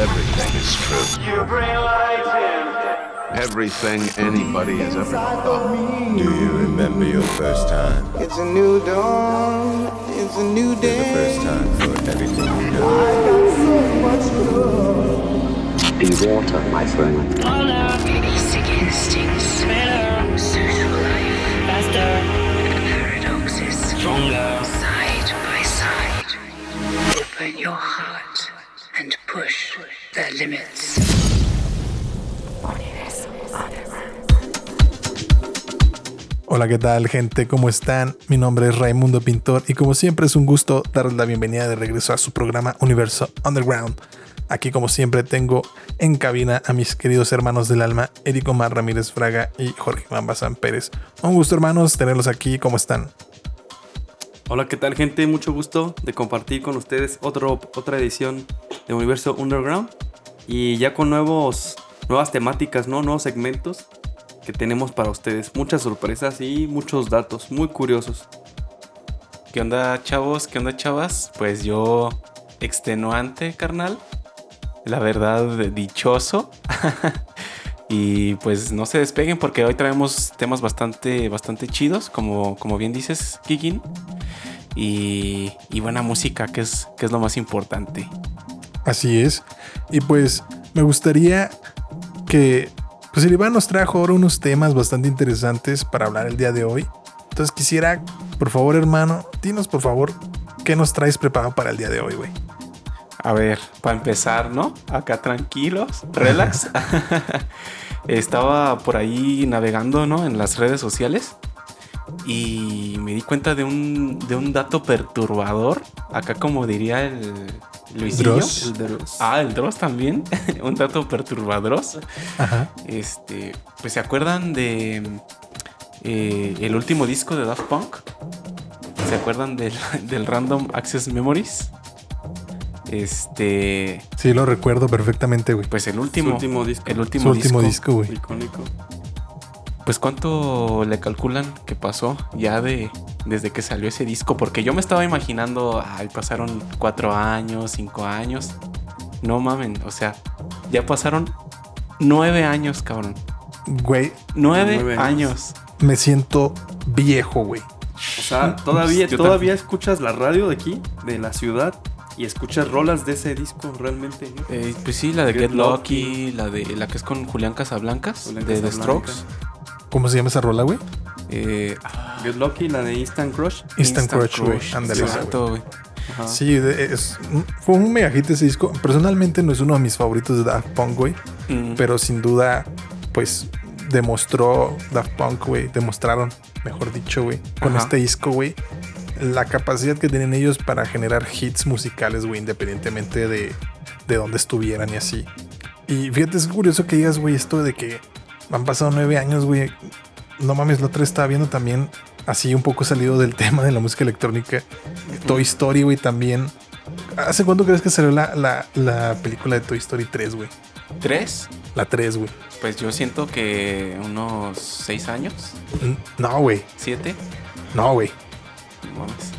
everything is true. You bring light in. Everything anybody has ever thought. Do you remember your first time? It's a new dawn. It's a new day. The first time for everything you know. Be water, my friend. Basic instincts. Better. Social life. Faster. Paradoxes. Stronger. Side by side. Open your heart Hola, ¿qué tal gente? ¿Cómo están? Mi nombre es Raimundo Pintor y como siempre es un gusto darles la bienvenida de regreso a su programa Universo Underground. Aquí como siempre tengo en cabina a mis queridos hermanos del alma, Eric Omar Ramírez Fraga y Jorge Mambazán Pérez. Un gusto hermanos tenerlos aquí, ¿cómo están? Hola, ¿qué tal gente? Mucho gusto de compartir con ustedes otro, otra edición de Universo Underground y ya con nuevos, nuevas temáticas, ¿no? Nuevos segmentos que tenemos para ustedes. Muchas sorpresas y muchos datos muy curiosos. ¿Qué onda, chavos? ¿Qué onda, chavas? Pues yo, extenuante, carnal. La verdad, dichoso. y pues no se despeguen porque hoy traemos temas bastante, bastante chidos, como, como bien dices, Kikin. Y, y buena música, que es, que es lo más importante. Así es. Y pues me gustaría que pues el Iván nos trajo ahora unos temas bastante interesantes para hablar el día de hoy. Entonces quisiera, por favor, hermano, dinos por favor qué nos traes preparado para el día de hoy, güey. A ver, para empezar, ¿no? Acá tranquilos, relax. Estaba por ahí navegando, ¿no? En las redes sociales. Y me di cuenta de un, de un dato perturbador. Acá como diría el Luisillo. Dross. El Dross. Ah, el Dross también. un dato perturbador. Ajá. Este, pues se acuerdan de eh, el último disco de Daft Punk. ¿Se acuerdan del, del Random Access Memories? Este, Sí, lo recuerdo perfectamente, güey. pues el Su último, último disco. el Su último, último disco, güey. Icónico. Pues cuánto le calculan que pasó ya de desde que salió ese disco, porque yo me estaba imaginando, ay, pasaron cuatro años, cinco años. No mamen, o sea, ya pasaron nueve años, cabrón. Güey, Nueve, Nueve años. años. me siento viejo, güey. O sea, todavía, todavía escuchas la radio de aquí, de la ciudad, y escuchas rolas de ese disco realmente. Eh, pues sí, la de Get Get, Lucky, Lucky. la de la que es con Julián Casablancas, Julián de The. Strokes. ¿Cómo se llama esa rola, güey? Eh, Get Lucky, la de Instant Crush. Instant, Crush, güey. Ándale. Exacto, güey. Ajá. Sí, de- es, fue un mega hit ese disco. Personalmente no es uno de mis favoritos de Daft Punk, güey. Mm, Pero sin duda, pues demostró Daft Punk, güey. Demostraron, mejor dicho, güey, con Ajá. este disco, güey, la capacidad que tienen ellos para generar hits musicales, güey, independientemente de, de dónde estuvieran y así. Y fíjate, es curioso que digas, güey, esto de que han pasado nueve años, güey. No mames, la otra estaba viendo también, así un poco salido del tema de la música electrónica. Toy Story, güey, también. ¿Hace cuánto crees que salió la, la, la película de Toy Story 3, güey? ¿Tres? La 3, güey. Pues yo siento que unos seis años, No, güey. siete. No, güey. No mames.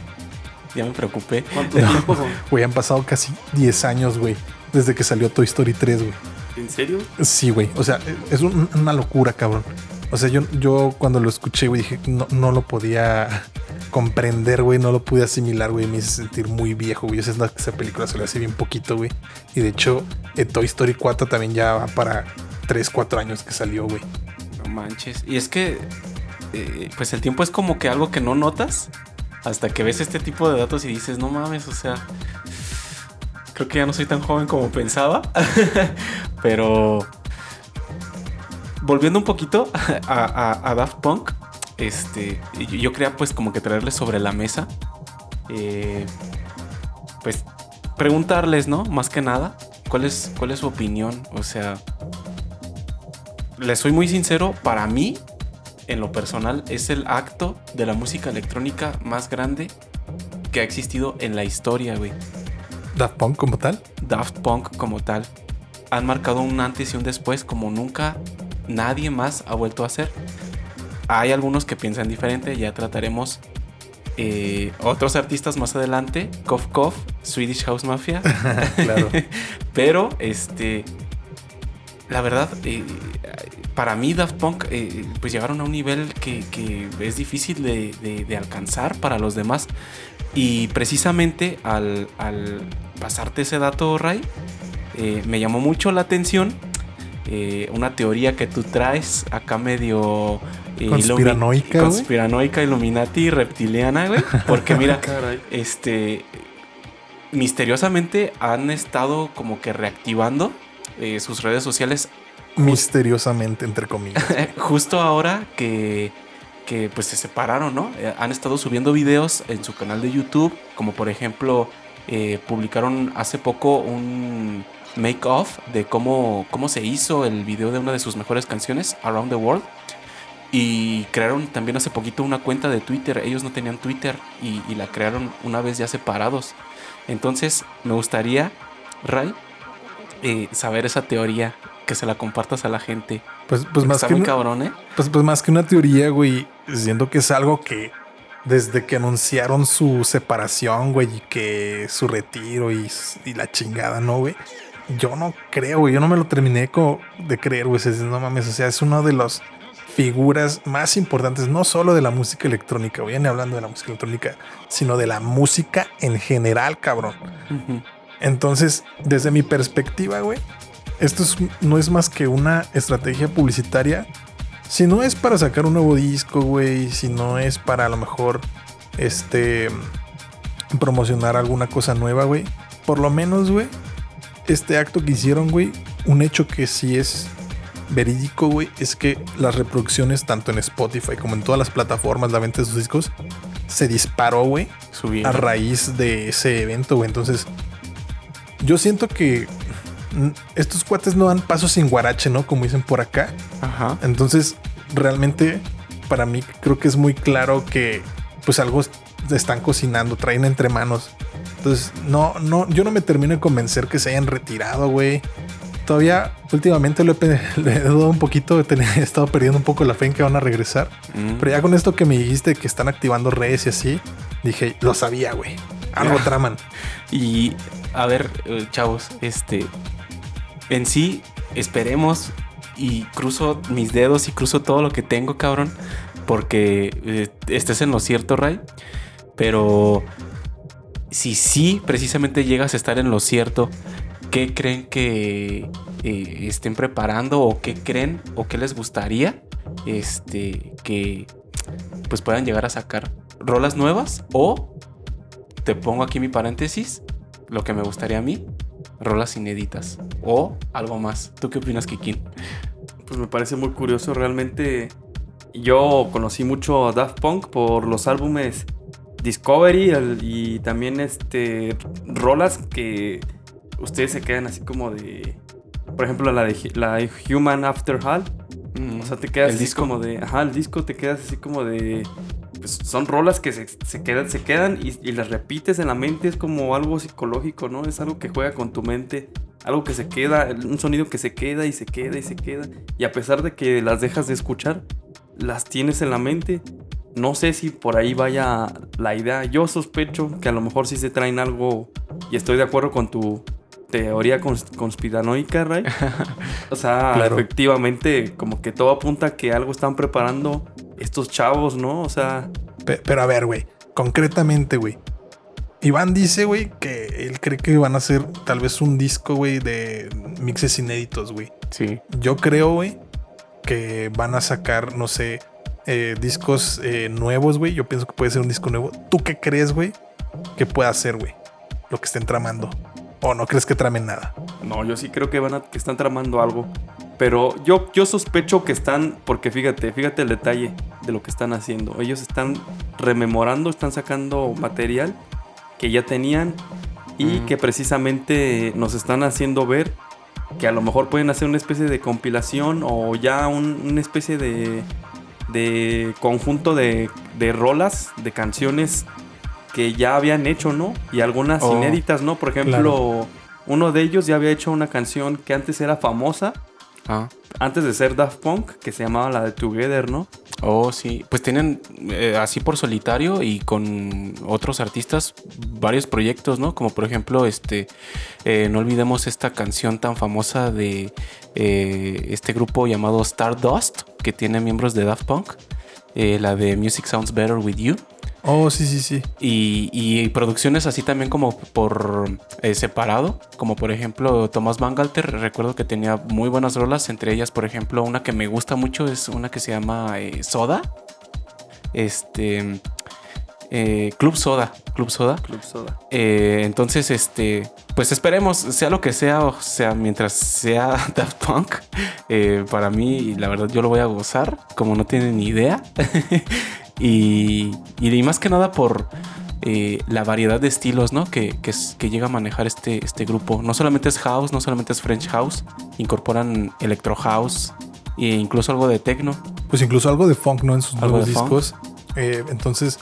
Ya me preocupé. ¿Cuánto tiempo? Güey, han pasado casi 10 años, güey. Desde que salió Toy Story 3, güey. ¿En serio? Sí, güey. O sea, es un- una locura, cabrón. O sea, yo, yo cuando lo escuché, güey, dije, no, no lo podía comprender, güey. No lo pude asimilar, güey. Me hice sentir muy viejo, güey. Esa, esa película salió hace bien poquito, güey. Y de hecho, eh, Toy Story 4 también ya va para 3, 4 años que salió, güey. No manches. Y es que, eh, pues el tiempo es como que algo que no notas hasta que ves este tipo de datos y dices, no mames, o sea, creo que ya no soy tan joven como pensaba. Pero, volviendo un poquito a, Daft Punk, este, yo, yo quería pues como que traerles sobre la mesa, eh, pues preguntarles, ¿no? Más que nada, ¿cuál es, cuál es su opinión? O sea, les soy muy sincero, para mí, en lo personal, es el acto de la música electrónica más grande que ha existido en la historia, güey. Daft Punk como tal. Daft Punk como tal. Han marcado un antes y un después como nunca nadie más ha vuelto a hacer. Hay algunos que piensan diferente, ya trataremos eh, otros artistas más adelante. Kof Kof Swedish House Mafia. Claro. Pero, este. La verdad, eh, para mí Daft Punk, eh, pues llegaron a un nivel que, que es difícil de, de- de alcanzar para los demás. Y precisamente al, al pasarte ese dato, Ray, eh, me llamó mucho la atención eh, una teoría que tú traes acá medio... Conspiranoica, ilumi-. Conspiranoica, Illuminati, reptiliana, güey. Porque mira, Caray. este misteriosamente han estado como que reactivando eh, sus redes sociales Misteriosamente, entre comillas. justo ahora que, que pues se separaron, ¿no? Eh, han estado subiendo videos en su canal de YouTube, como por ejemplo eh, publicaron hace poco un make off de cómo, cómo se hizo el video de una de sus mejores canciones, Around the World. Y crearon también hace poquito una cuenta de Twitter. Ellos no tenían Twitter y, y la crearon una vez ya separados. Entonces me gustaría, Ray, eh, saber esa teoría, que se la compartas a la gente. Pues, pues más Está que muy una- cabrón, ¿eh? Pues, pues más que una teoría, güey, siento que es algo que desde que anunciaron su separación, güey, y que su retiro y, y la chingada, ¿no, güey? Yo no creo, güey, yo no me lo terminé de creer, güey, es- no mames, o sea, es una de las figuras más importantes, no solo de la música electrónica, güey, ni hablando de la música electrónica, sino de la música en general, cabrón. Entonces, desde mi perspectiva, güey, esto es- no es más que una estrategia publicitaria. Si no es para sacar un nuevo disco, güey, si no es para a lo mejor este promocionar alguna cosa nueva, güey, por lo menos, güey, este acto que hicieron, güey, un hecho que sí es verídico, güey, es que las reproducciones tanto en Spotify como en todas las plataformas, la venta de sus discos, se disparó, güey, a raíz de ese evento, güey. Entonces, yo siento que estos cuates no dan paso sin guarache, ¿no? Como dicen por acá. Ajá. Entonces, realmente, para mí creo que es muy claro que pues algo están cocinando, traen entre manos. Entonces, no, no, yo no me termino de convencer que se hayan retirado, güey. Todavía, últimamente he, le he dudado un poquito, he estado perdiendo un poco la fe en que van a regresar. Mm. Pero ya con esto que me dijiste que están activando redes y así, dije, lo sabía, güey. Algo traman. Y a ver, eh, chavos, este. En sí, esperemos y cruzo mis dedos y cruzo todo lo que tengo, cabrón. Porque eh, estés en lo cierto, Ray. Pero si sí, precisamente llegas a estar en lo cierto, ¿qué creen que eh, estén preparando o qué creen o qué les gustaría este, que pues puedan llegar a sacar rolas nuevas o te pongo aquí mi paréntesis, lo que me gustaría a mí, rolas inéditas o algo más. ¿Tú qué opinas, Kikin? Pues me parece muy curioso. Realmente yo conocí mucho a Daft Punk por los álbumes Discovery y también este rolas que ustedes se quedan así como de... Por ejemplo, la de, la Human After All. O sea, te quedas El así disco. como de... Ajá, el disco te quedas así como de... Pues son rolas que se, se quedan, se quedan y, y las repites en la mente. Es como algo psicológico, ¿no? Es algo que juega con tu mente. Algo que se queda, un sonido que se queda y se queda y se queda. Y a pesar de que las dejas de escuchar, las tienes en la mente. No sé si por ahí vaya la idea. Yo sospecho que a lo mejor sí se traen algo. Y estoy de acuerdo con tu teoría cons- conspiranoica, Ray. O sea, Claro. efectivamente, como que todo apunta a que algo están preparando estos chavos, ¿no? O sea, Pe- Pero a ver, güey, concretamente, güey. Iván dice, güey, que él cree que van a hacer tal vez un disco, güey, de mixes inéditos, güey. Sí. Yo creo, güey, que van a sacar, no sé, eh, discos eh, nuevos, güey. Yo pienso que puede ser un disco nuevo. ¿Tú qué crees, güey, que pueda hacer, güey? Lo que estén tramando. ¿O no crees que tramen nada? No, yo sí creo que van a, que están tramando algo. Pero yo, yo sospecho que están, porque fíjate, fíjate el detalle de lo que están haciendo. Ellos están rememorando, están sacando material que ya tenían y Mm. que precisamente nos están haciendo ver que a lo mejor pueden hacer una especie de compilación o ya un- una especie de, de conjunto de, de rolas, de canciones que ya habían hecho, ¿no? Y algunas Oh. inéditas, ¿no? Por ejemplo, uno de ellos ya había hecho una canción que antes era famosa, Ah. antes de ser Daft Punk, que se llamaba la de Together, ¿no? Oh, sí. Pues tienen eh, así por solitario y con otros artistas varios proyectos, ¿no? Como por ejemplo, este, eh, no olvidemos esta canción tan famosa de eh, este grupo llamado Stardust, que tiene miembros de Daft Punk, la de Music Sounds Better With You. Oh, sí, sí, sí. Y, y producciones así también como por eh, separado, como por ejemplo Thomas Bangalter, recuerdo que tenía muy buenas rolas, entre ellas por ejemplo una que me gusta mucho es una que se llama eh, Soda, este, eh, Club Soda, Club Soda. Club Soda. Eh, entonces, este, pues esperemos, sea lo que sea, o sea, mientras sea Daft Punk, eh, para mí, la verdad, yo lo voy a gozar, como no tienen ni idea. y, y más que nada por eh, la variedad de estilos, ¿no? Que, que, llega a manejar este, este grupo. No solamente es house, no solamente es French house, incorporan electro house e incluso algo de techno. Pues incluso algo de funk, ¿no? En sus nuevos discos. Eh, entonces,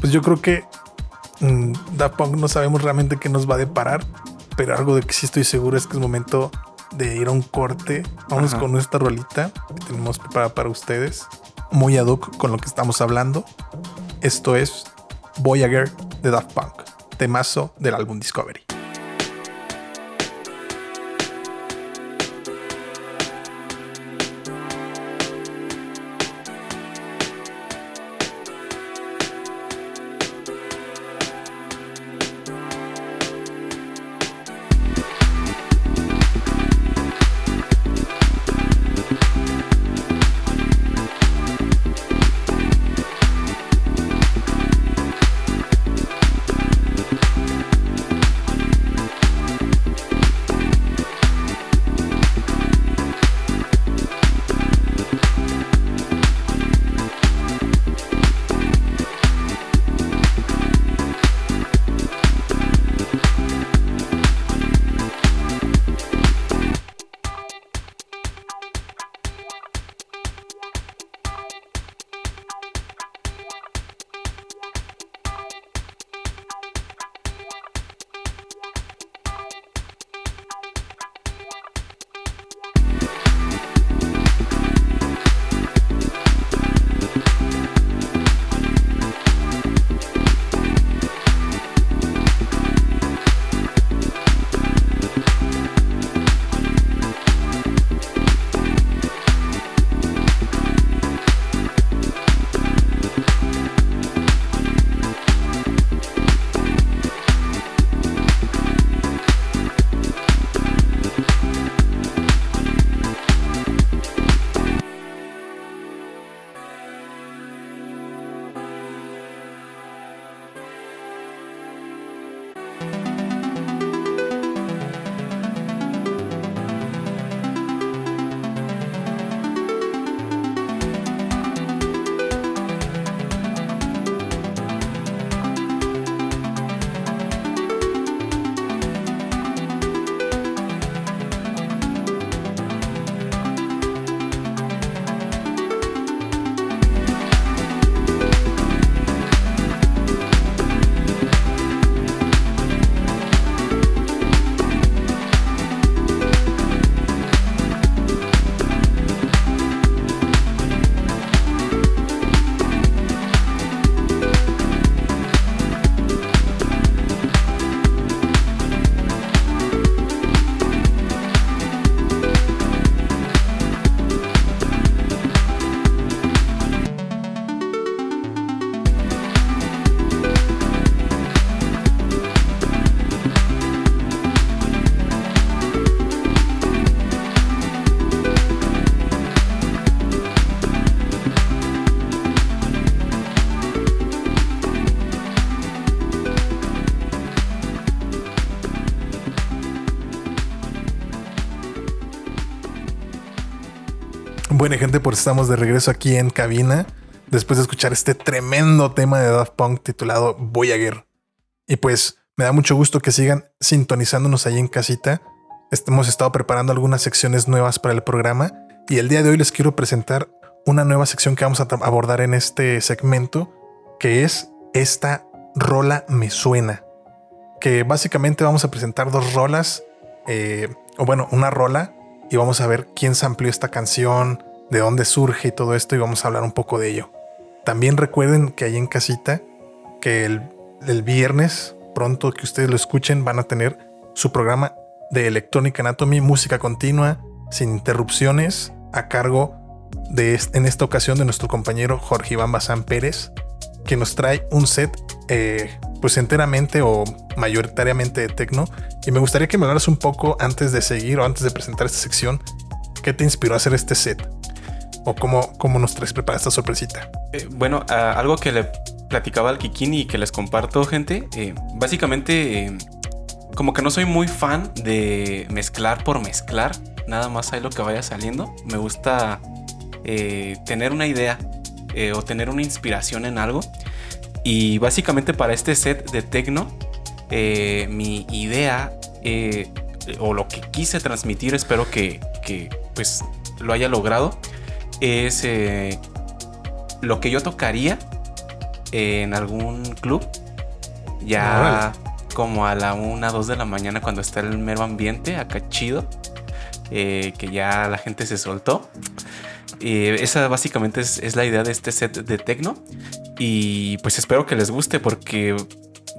pues yo creo que mm, Daft Punk no sabemos realmente qué nos va a deparar, pero algo de que sí estoy seguro es que es momento de ir a un corte. Vamos Ajá. con nuestra rolita que tenemos preparada para ustedes, muy ad con lo que estamos hablando. Esto es Voyager de Daft Punk, temazo del álbum Discovery. Bueno, gente, pues estamos de regreso aquí en cabina después de escuchar este tremendo tema de Daft Punk titulado Voyager. Y pues me da mucho gusto que sigan sintonizándonos ahí en casita. Hemos estado preparando algunas secciones nuevas para el programa y el día de hoy les quiero presentar una nueva sección que vamos a abordar en este segmento, que es esta rola me suena. Que básicamente vamos a presentar dos rolas, eh, o bueno, una rola, y vamos a ver quién amplió esta canción, de dónde surge y todo esto y vamos a hablar un poco de ello. También recuerden que ahí en casita, que el, viernes, pronto que ustedes lo escuchen, van a tener su programa de Electronic Anatomy, música continua, sin interrupciones, a cargo de en esta ocasión de nuestro compañero Jorge Iván Bazán Pérez, que nos trae un set eh, pues enteramente o mayoritariamente de tecno. Y me gustaría que me hablaras un poco antes de seguir o antes de presentar esta sección, ¿qué te inspiró a hacer este set? ¿O cómo, cómo nos traes preparada esta sorpresita? Eh, bueno, algo que le platicaba al Kikini y que les comparto, gente. eh, básicamente, eh, como que no soy muy fan de mezclar por mezclar. Nada más hay lo que vaya saliendo. Me gusta tener una idea o tener una inspiración en algo. Y básicamente para este set de techno, eh, mi idea o lo que quise transmitir, espero que, pues lo haya logrado, es eh, lo que yo tocaría en algún club. Ya como a la 1, 2 de la mañana cuando está el mero ambiente, acá chido. eh, que ya la gente se soltó. Eh, esa básicamente es, es la idea de este set de techno. Y pues espero que les guste porque,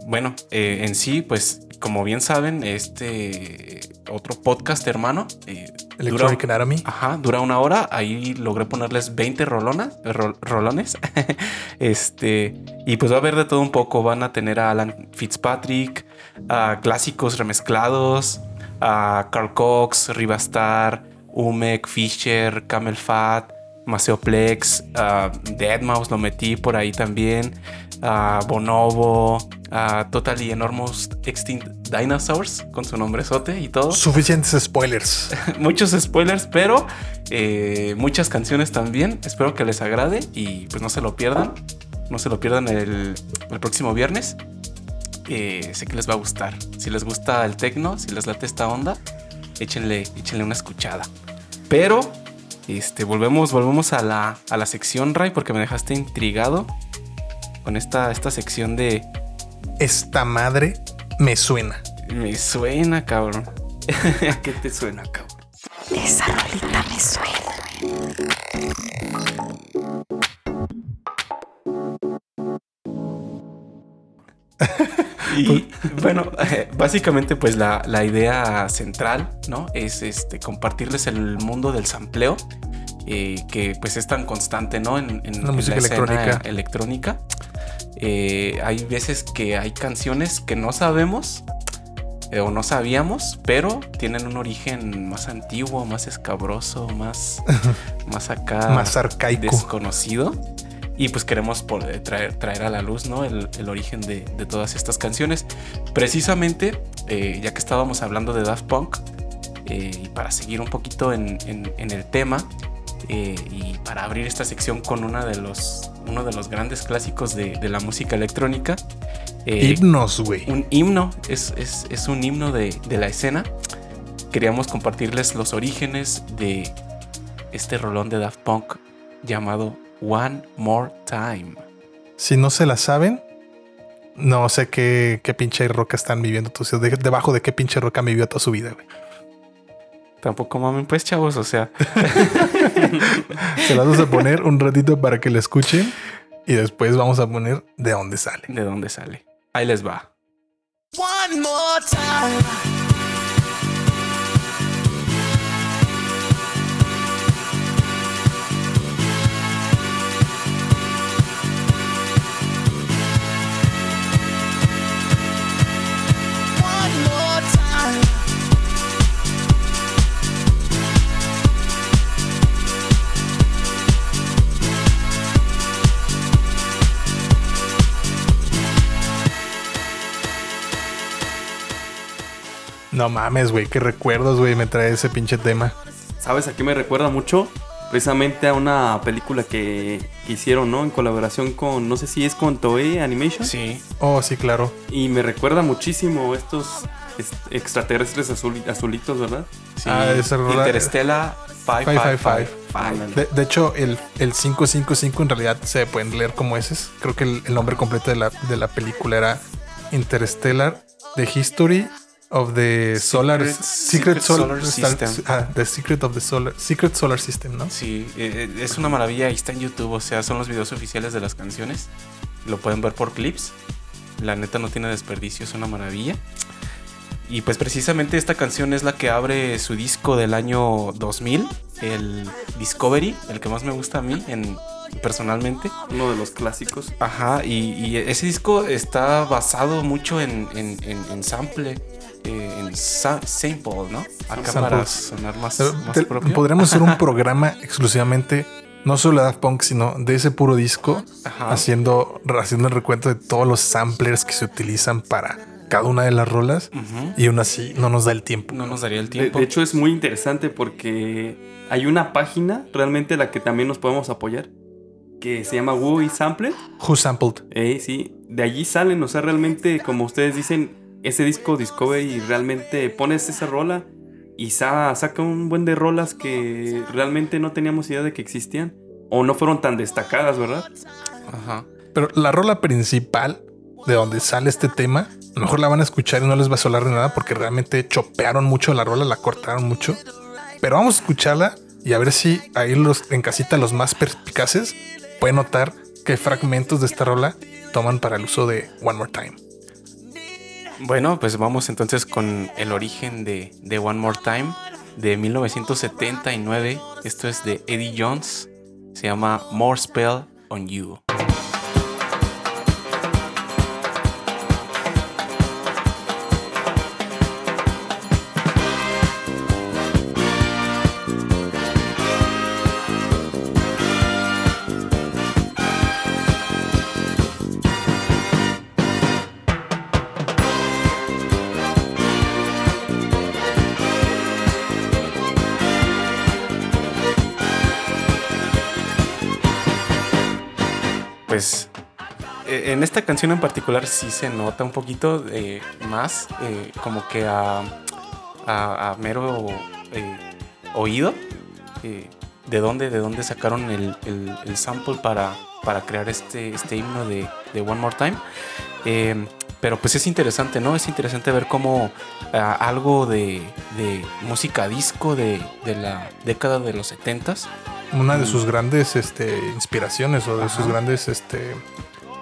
bueno, eh, en sí, pues como bien saben, este otro podcast hermano. eh, Electronic dura- Anatomy. Ajá, dura una hora. Ahí logré ponerles 20 rolonas, ro- rolones. este, y pues va a haber de todo un poco. Van a tener a Alan Fitzpatrick, a clásicos remezclados, a Carl Cox, Rivastar, Umek, Fisher, Camel Fat, Maceoplex, a Deadmau5 lo metí por ahí también, a Bonobo, a Totally Enormous Extinct Dinosaurs con su nombre sote y todo Suficientes spoilers. muchos spoilers, pero eh, muchas canciones también. Espero que les agrade y pues no se lo pierdan. No se lo pierdan el, el próximo viernes. Eh, sé que les va a gustar. Si les gusta el techno, si les late esta onda, échenle, échenle una escuchada. Pero este, volvemos, volvemos a la, a la sección, Ray, porque me dejaste intrigado con esta, esta sección de Esta madre me suena. me suena, cabrón. ¿A qué te suena, cabrón? Esa rolita me suena. Y bueno, eh, básicamente pues la, la idea central, ¿no? Es este, compartirles el mundo del sampleo, eh, que pues es tan constante, ¿no? En, en- La en música electrónica. electrónica. Eh, hay veces que hay canciones que no sabemos eh, o no sabíamos, pero tienen un origen más antiguo, más escabroso, más, más acá Más arcaico. desconocido. Y pues queremos por- eh, traer, traer a la luz ¿no? el, el origen de, de todas estas canciones. Precisamente, eh, ya que estábamos hablando de Daft Punk, y para seguir un poquito en, en- en el tema, eh, y para abrir esta sección con una de los, uno de los grandes clásicos de, de la música electrónica, eh, Himnos, güey. un himno, es, es- es un himno de, de la escena. Queríamos compartirles los orígenes de este rolón de Daft Punk llamado One More Time. Si no se la saben, no sé qué, qué pinche roca están viviendo. Tú, de- debajo de qué pinche roca vivió toda su vida, güey. Tampoco mamen, pues, chavos, o sea, Se las vamos a poner un ratito para que la escuchen y después vamos a poner de dónde sale. ¿de dónde sale? Ahí les va. One more time. No mames, güey, qué recuerdos, güey, me trae ese pinche tema. ¿Sabes a qué me recuerda mucho? Precisamente a una película que, que hicieron, ¿no? En colaboración con, no sé si es con Toei Animation. Sí. Oh, sí, claro. Y me recuerda muchísimo estos est- extraterrestres azul- azulitos, ¿verdad? sí. Ah, esa rola- Interestela 555. Ándale. De, de hecho, el, el 555 en realidad se pueden leer como ese. Creo que el, el nombre completo de la, de la película era Interstellar, The History of the Solar Secret- Secret, Secret Solar, Solar System. ah, The Secret of the Solar Secret Solar System, ¿no? Sí, eh, eh, es una maravilla. Ahí está en YouTube. O sea, son los videos oficiales de las canciones. Lo pueden ver por clips. La neta no tiene desperdicio, es una maravilla. Y pues precisamente esta canción es la que abre su disco del año 2000, el Discovery, el que más me gusta a mí en, personalmente. Uno de los clásicos. Ajá, y, y ese disco está basado mucho en, en, en- en sample, eh, en sa- sample, ¿no? Acá para sonar más, más te- propio. podríamos hacer un programa exclusivamente, no solo de Daft Punk, sino de ese puro disco, Ajá. haciendo, haciendo el recuento de todos los samplers que se utilizan para cada una de las rolas. Y aún así no nos da el tiempo. No nos daría el De, tiempo. de hecho, es muy interesante porque hay una página realmente la que también nos podemos apoyar que se llama Woo Sample. Who sampled? Eh, sí, de allí salen, o sea, realmente, como ustedes dicen, ese disco Discovery realmente pones esa rola y sa- saca un buen de rolas que realmente no teníamos idea de que existían o no fueron tan destacadas, ¿verdad? Ajá. Pero la rola principal de donde sale este tema, a lo mejor la van a escuchar y no les va a sonar de nada porque realmente chopearon mucho la rola, la cortaron mucho. Pero vamos a escucharla y a ver si ahí los en casita los más perspicaces pueden notar qué fragmentos de esta rola toman para el uso de One More Time. Bueno, pues vamos entonces con el origen de, de One More Time de 1979. Esto es de Eddie Jones. Se llama More Spell on You. Pues eh, en esta canción en particular sí se nota un poquito eh, más eh, como que a, mero eh, oído de dónde de dónde sacaron el, sample para, para crear este, este himno de, One More Time. Pero pues es interesante, ¿no? Es interesante ver cómo algo de, de música disco de, de la década de los 70s Una de sus grandes este, inspiraciones o de sus grandes, este,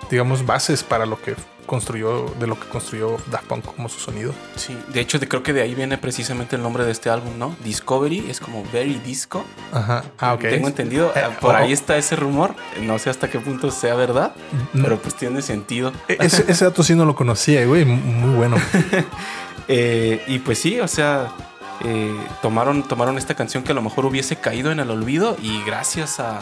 digamos, bases para lo que construyó, de lo que construyó Daft Punk como su sonido. Sí, de hecho de- creo que de ahí viene precisamente el nombre de este álbum, ¿no? Discovery es como Very Disco. Ajá. Ah, ok. Tengo entendido, Eh, por oh. ahí está ese rumor, no sé hasta qué punto sea verdad, Mm. pero pues tiene sentido. E- Ese, ese dato sí no lo conocía, güey. Muy bueno. Eh, y pues sí, o sea, eh, tomaron, tomaron esta canción que a lo mejor hubiese caído en el olvido y gracias a,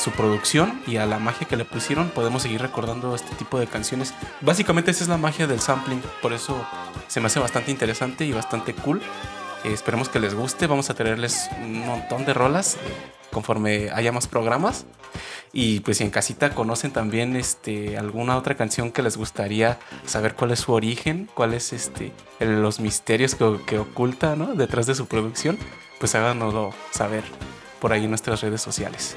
su producción y a la magia que le pusieron podemos seguir recordando este tipo de canciones. Básicamente esa es la magia del sampling, por eso se me hace bastante interesante y bastante cool. Eh, esperemos que les guste, vamos a traerles un montón de rolas eh, conforme haya más programas. Y pues si en casita conocen también este, alguna otra canción que les gustaría saber cuál es su origen, cuál es este, los misterios que, oculta ¿no? detrás de su producción, pues háganoslo saber por ahí en nuestras redes sociales.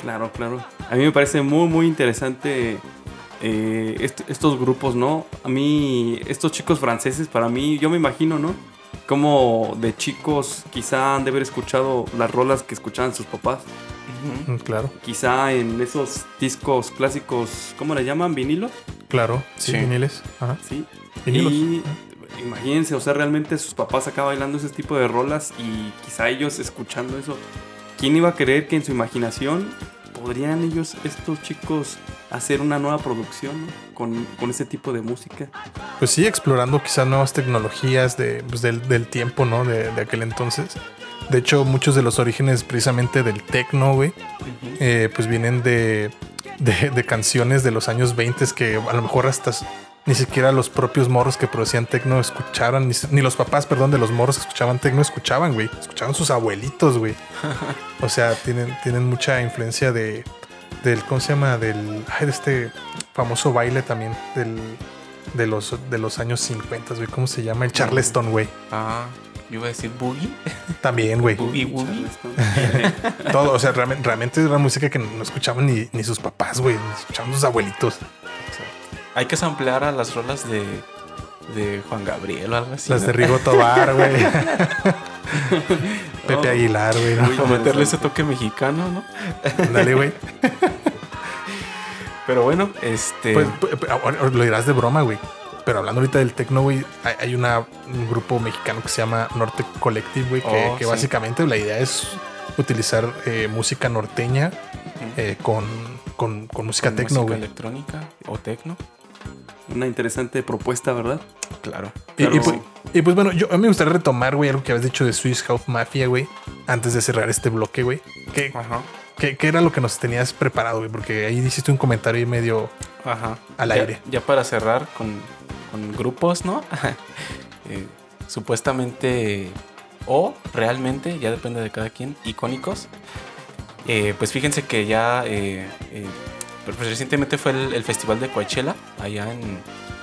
Claro, claro. A mí me parece muy, muy interesante eh, est- estos grupos, ¿no? A mí, estos chicos franceses, para mí, yo me imagino, ¿no? Como de chicos quizá han de haber escuchado las rolas que escuchaban sus papás. Mm, Claro, Quizá en esos discos clásicos, ¿cómo le llaman? ¿Vinilos? claro. Sí, Sí. viniles. Ajá. Sí. Vinilos. Y imagínense, o sea, realmente sus papás acá bailando ese tipo de rolas y quizá ellos escuchando eso. ¿Quién iba a creer que en su imaginación podrían ellos, estos chicos, hacer una nueva producción ¿no? con, con ese tipo de música? Pues sí, explorando quizás nuevas tecnologías de, pues, del, del tiempo, ¿no? De, de aquel entonces. De hecho, muchos de los orígenes precisamente del techno, güey, eh, pues vienen de, de, de canciones de los años 20 que a lo mejor hasta ni siquiera los propios morros que producían techno escucharon, ni, los papás, perdón, de los morros que escuchaban techno escuchaban, güey. Escuchaban sus abuelitos, güey. O sea, tienen, tienen mucha influencia de, del, ¿cómo se llama? Del, ay, de este famoso baile también, del, de los, de los años 50, güey. ¿Cómo se llama? El Charleston, güey. Ah, yo iba a decir Boogie. También, güey. Boogie. Charleston. Todo, o sea, realmente, realmente era música que no escuchaban ni, ni sus papás, güey. Escuchaban sus abuelitos. Hay que samplear a las rolas de, de Juan Gabriel o algo así. Las ¿no? de Rigo Tobar, güey. Pepe Oh. Aguilar, güey. ¿no? Para meterle ese toque mexicano, ¿no? Dale, güey. Pero bueno, este. Pues, lo dirás de broma, güey. Pero hablando ahorita del techno, güey, hay, una, un grupo mexicano que se llama Norte Collective, güey, que, Oh, que sí. básicamente la idea es utilizar eh, música norteña eh, con, con, con música con techno, música güey. electrónica o tecno. Una interesante propuesta, ¿verdad? Claro. Y, y pues, y pues bueno, yo a mí me gustaría retomar, güey, algo que habías dicho de Swiss House Mafia, güey, antes de cerrar este bloque, güey. ¿Qué, Ajá. era lo que nos tenías preparado, güey? Porque ahí hiciste un comentario ahí medio Ajá. Al Ya- aire. Ya para cerrar con, con grupos, ¿no? Eh, supuestamente o realmente, ya depende de cada quien, icónicos. Eh, pues fíjense que ya eh, eh, pues recientemente fue el, el festival de Coachella allá en,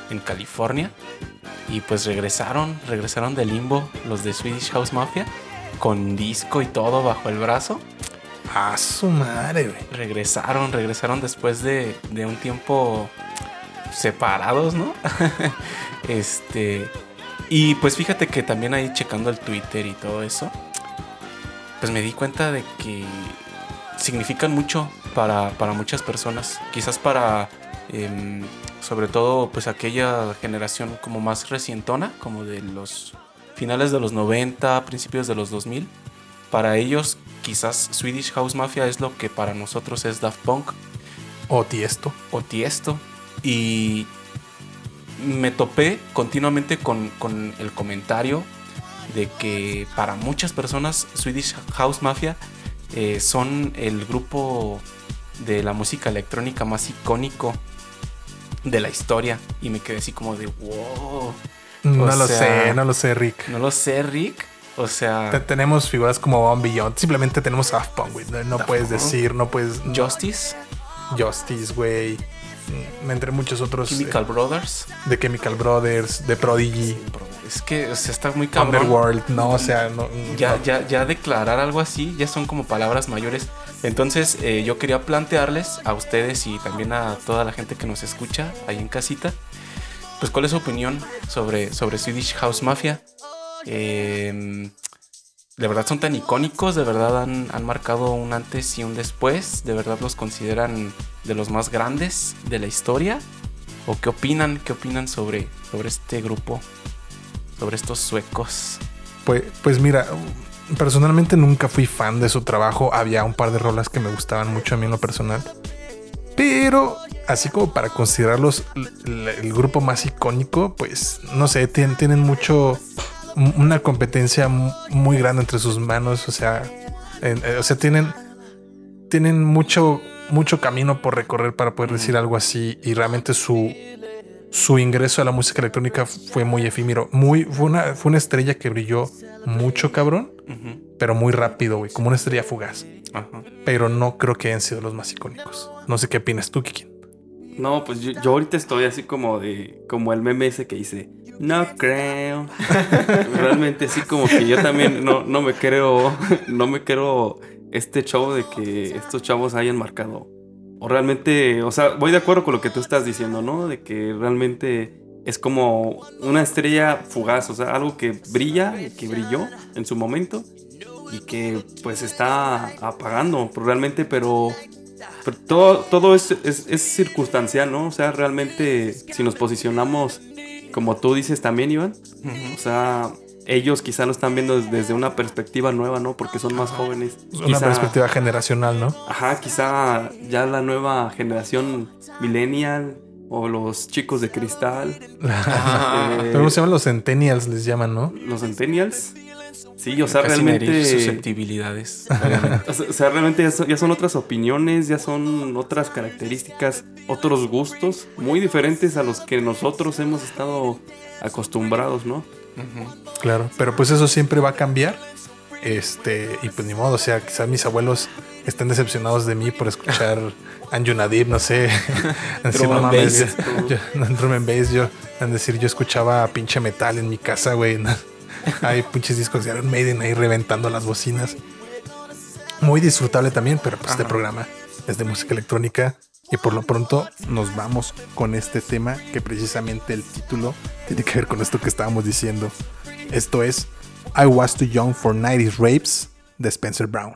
en California y pues regresaron, regresaron del limbo los de Swedish House Mafia con disco y todo bajo el brazo a su madre, güey. regresaron, regresaron después de, de un tiempo separados, ¿no? este. Y pues fíjate que también ahí checando el Twitter y todo eso, pues me di cuenta de que significan mucho para, para muchas personas. Quizás para, em, sobre todo, pues aquella generación como más recientona, como de los finales de los 90, principios de los 2000. Para ellos, quizás Swedish House Mafia es lo que para nosotros es Daft Punk O Tiesto. o Tiesto. Y me topé continuamente con, con el comentario de que para muchas personas Swedish House Mafia eh, son el grupo de la música electrónica más icónico de la historia. Y me quedé así como de, wow. No O lo sea- sé, no lo sé, Rick. No lo sé, Rick. O sea, tenemos figuras como Bon Beyond. Simplemente tenemos Daft Punk, güey. No, puedes Punk. decir, no puedes. no- Justice, Justice, güey. Mm, Entre muchos otros. Chemical eh, Brothers. de Chemical Brothers, de Prodigy, Es que o sea, está muy cabrón. Underworld. No, o sea, no. ya, no. ya, ya declarar algo así ya son como palabras mayores. Entonces eh, yo quería plantearles a ustedes y también a toda la gente que nos escucha ahí en casita, pues cuál es su opinión sobre, sobre Swedish House Mafia. Eh, de verdad son tan icónicos, de verdad han, han marcado un antes y un después, de verdad los consideran de los más grandes de la historia. ¿O qué opinan? ¿Qué opinan sobre, sobre este grupo? Sobre estos suecos. Pues, pues mira, personalmente nunca fui fan de su trabajo. Había un par de rolas que me gustaban mucho a mí en lo personal. Pero así como para considerarlos el grupo más icónico, pues no sé, tien- tienen mucho, una competencia mu- muy grande entre sus manos. O sea, en- eh, o sea, tienen, tienen mucho, mucho camino por recorrer para poder decir algo así. Y realmente su, su ingreso a la música electrónica fue muy efímero. Muy, fue una, fue una estrella que brilló mucho, cabrón, Pero muy rápido, güey, como una estrella fugaz. ajá. Pero no creo que hayan sido los más icónicos. No sé qué opinas tú, Kiki. No, pues yo, yo ahorita estoy así como de. Como el meme ese que dice. No creo. Realmente así como que yo también no, no me creo. No me creo este show de que estos chavos hayan marcado. O realmente. O sea, voy de acuerdo con lo que tú estás diciendo, ¿no? De que realmente es como una estrella fugaz. O sea, algo que brilla y que brilló en su momento. Y que pues está apagando realmente, pero pero todo, todo es, es- es circunstancial, ¿no? O sea, realmente si nos posicionamos, como tú dices también, Iván, o sea, ellos quizá lo están viendo desde una perspectiva nueva, ¿no? Porque son más jóvenes. Una perspectiva generacional, ¿no? Ajá, quizá ya la nueva generación millennial o los chicos de cristal, eh, ¿Cómo se llaman los centennials? Les llaman, ¿no? los centennials. Sí, o sea, Casi realmente... susceptibilidades. O sea, o sea, realmente ya son, ya son otras opiniones, ya son otras características, otros gustos muy diferentes a los que nosotros hemos estado acostumbrados, ¿no? Claro, pero pues eso siempre va a cambiar. Este, y pues ni modo, o sea, quizás mis abuelos estén decepcionados de mí por escuchar Anjunadib, no sé. Decir, no mames, yo- yo- no, drum and bass, yo, han decir, yo escuchaba pinche metal en mi casa, güey. ¿no? Hay pinches discos de Iron Maiden ahí reventando las bocinas. Muy disfrutable también, pero pues este Ajá. programa es de música electrónica Y por lo pronto nos vamos con este tema que precisamente el título tiene que ver con esto que estábamos diciendo. Esto es I Was Too Young for 90s Rapes de Spencer Brown.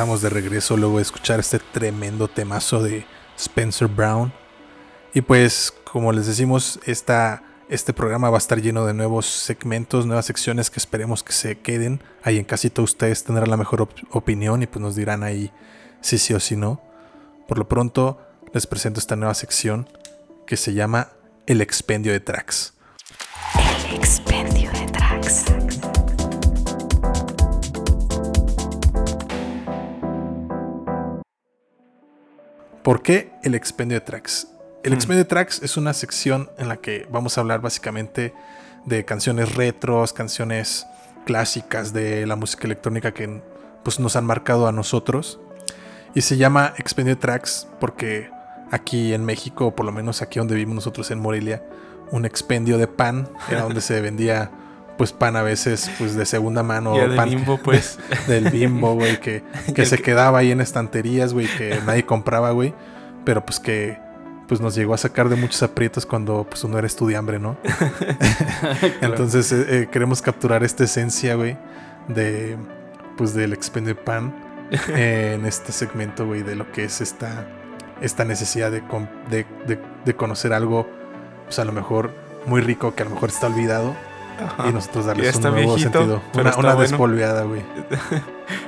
De regreso luego de escuchar este tremendo temazo de Spencer Brown. Y pues, como les decimos, esta, este programa va a estar lleno de nuevos segmentos, nuevas secciones que esperemos que se queden. Ahí en casita ustedes tendrán la mejor op- opinión y pues nos dirán ahí si sí o si no. Por lo pronto, les presento esta nueva sección que se llama. El expendio de tracks. ¿Por qué el expendio de tracks? El expendio de tracks es una sección en la que vamos a hablar básicamente de canciones retros, canciones clásicas de la música electrónica que pues, nos han marcado a nosotros. Y se llama expendio de tracks porque aquí en México, o por lo menos aquí donde vivimos nosotros en Morelia, un expendio de pan era donde se vendía pues pan a veces pues de segunda mano Ya del pan Bimbo, pues. del bimbo güey que, que se que- quedaba ahí en estanterías güey que nadie compraba güey. Pero pues que pues nos llegó a sacar de muchos aprietos cuando pues uno era estudiambre no entonces eh, eh, queremos capturar esta esencia güey de pues del expendio de pan eh, en este segmento güey de lo que es esta esta necesidad de, de, de- de conocer algo pues a lo mejor muy rico que a lo mejor está olvidado Ajá. y nosotros darles un nuevo viejito, sentido. Una, una bueno. despolveada, güey.